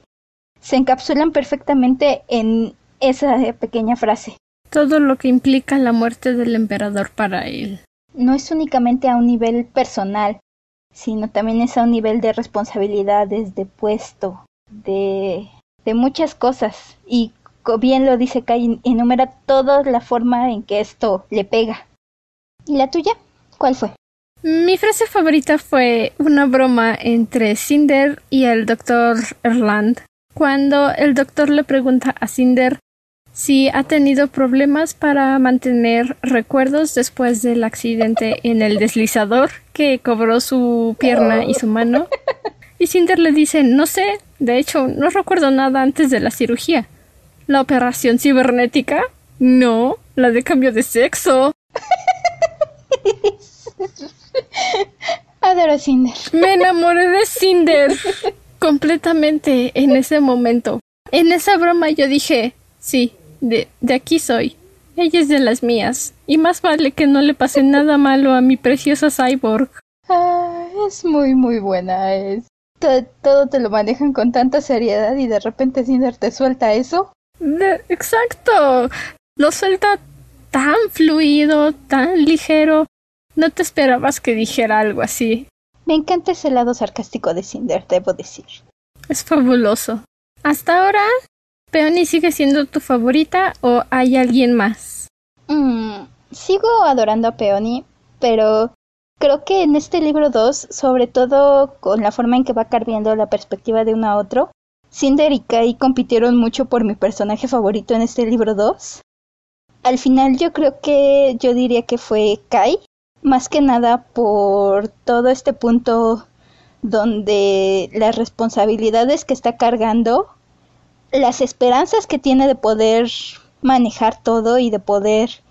se encapsulan perfectamente en esa pequeña frase. Todo lo que implica la muerte del emperador para él. No es únicamente a un nivel personal, sino también es a un nivel de responsabilidades, de puesto, de, de muchas cosas y bien lo dice Kai, enumera toda la forma en que esto le pega. ¿Y la tuya? ¿Cuál fue? Mi frase favorita fue una broma entre Cinder y el doctor Erland, cuando el doctor le pregunta a Cinder si ha tenido problemas para mantener recuerdos después del accidente en el deslizador que cobró su pierna y su mano. Y Cinder le dice, no sé, de hecho, no recuerdo nada antes de la cirugía. ¿La operación cibernética? No, la de cambio de sexo. Adoro a Cinder. Me enamoré de Cinder completamente en ese momento. En esa broma yo dije, sí, de, de aquí soy. Ella es de las mías. Y más vale que no le pase nada malo a mi preciosa cyborg. Ah, es muy, muy buena. Es... Todo, todo te lo manejan con tanta seriedad y de repente Cinder te suelta eso. De- exacto. Lo suelta tan fluido, tan ligero. No te esperabas que dijera algo así. Me encanta ese lado sarcástico de Cinder, debo decir. Es fabuloso. Hasta ahora, ¿Peony sigue siendo tu favorita o hay alguien más? Mm, sigo adorando a Peony, pero creo que en este libro 2, sobre todo con la forma en que va cambiando la perspectiva de uno a otro, Cinder y Kai compitieron mucho por mi personaje favorito en este libro 2. Al final yo creo que yo diría que fue Kai, más que nada por todo este punto donde las responsabilidades que está cargando, las esperanzas que tiene de poder manejar todo y de poder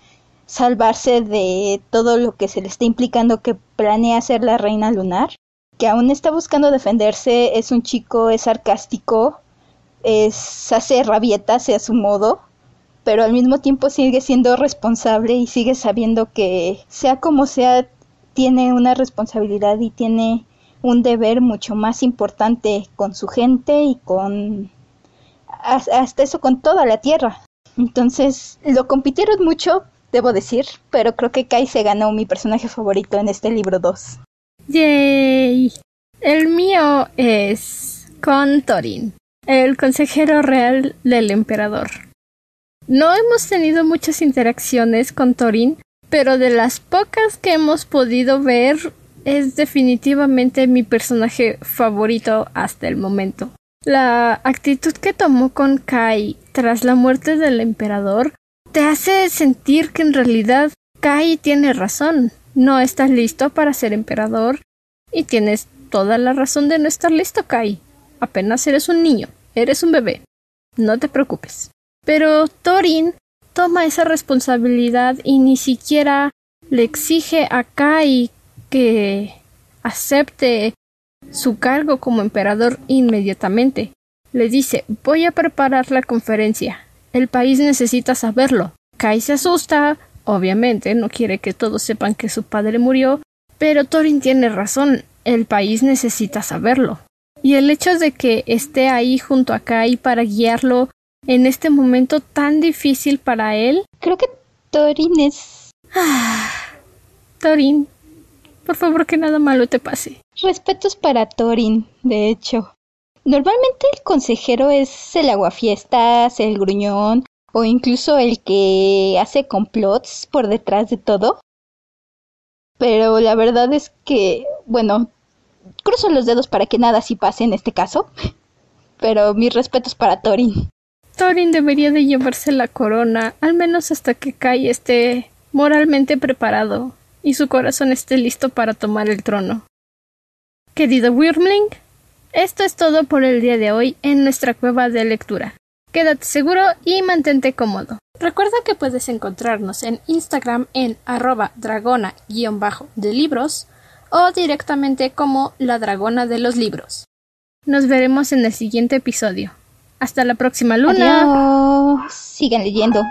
salvarse de todo lo que se le está implicando que planea ser la reina lunar, que aún está buscando defenderse, es un chico, es sarcástico, es hace rabietas a su modo, pero al mismo tiempo sigue siendo responsable y sigue sabiendo que sea como sea tiene una responsabilidad y tiene un deber mucho más importante con su gente y con hasta eso con toda la tierra. Entonces lo compitieron mucho, debo decir, pero creo que Kai se ganó mi personaje favorito en este libro 2. ¡Yay! El mío es con Thorin, el consejero real del emperador. No hemos tenido muchas interacciones con Thorin, pero de las pocas que hemos podido ver es definitivamente mi personaje favorito hasta el momento. La actitud que tomó con Kai tras la muerte del emperador te hace sentir que en realidad Kai tiene razón. No estás listo para ser emperador y tienes toda la razón de no estar listo, Kai. Apenas eres un niño, eres un bebé. No te preocupes. Pero Thorin toma esa responsabilidad y ni siquiera le exige a Kai que acepte su cargo como emperador inmediatamente. Le dice voy a preparar la conferencia. El país necesita saberlo. Kai se asusta, obviamente, no quiere que todos sepan que su padre murió, pero Thorin tiene razón, el país necesita saberlo. Y el hecho de que esté ahí junto a Kai para guiarlo en este momento tan difícil para él. Creo que Thorin es... Thorin, por favor que nada malo te pase. Respetos para Thorin, de hecho. Normalmente el consejero es el aguafiestas, el gruñón o incluso el que hace complots por detrás de todo. Pero la verdad es que, bueno, cruzo los dedos para que nada así pase en este caso. Pero mis respetos para Thorin. Thorin debería de llevarse la corona, al menos hasta que Kai esté moralmente preparado y su corazón esté listo para tomar el trono. Querido Wyrmling, esto es todo por el día de hoy en nuestra cueva de lectura. Quédate seguro y mantente cómodo. Recuerda que puedes encontrarnos en Instagram en arroba dragona-de libros o directamente como la dragona de los libros. Nos veremos en el siguiente episodio. Hasta la próxima luna. Adiós. Sigan leyendo.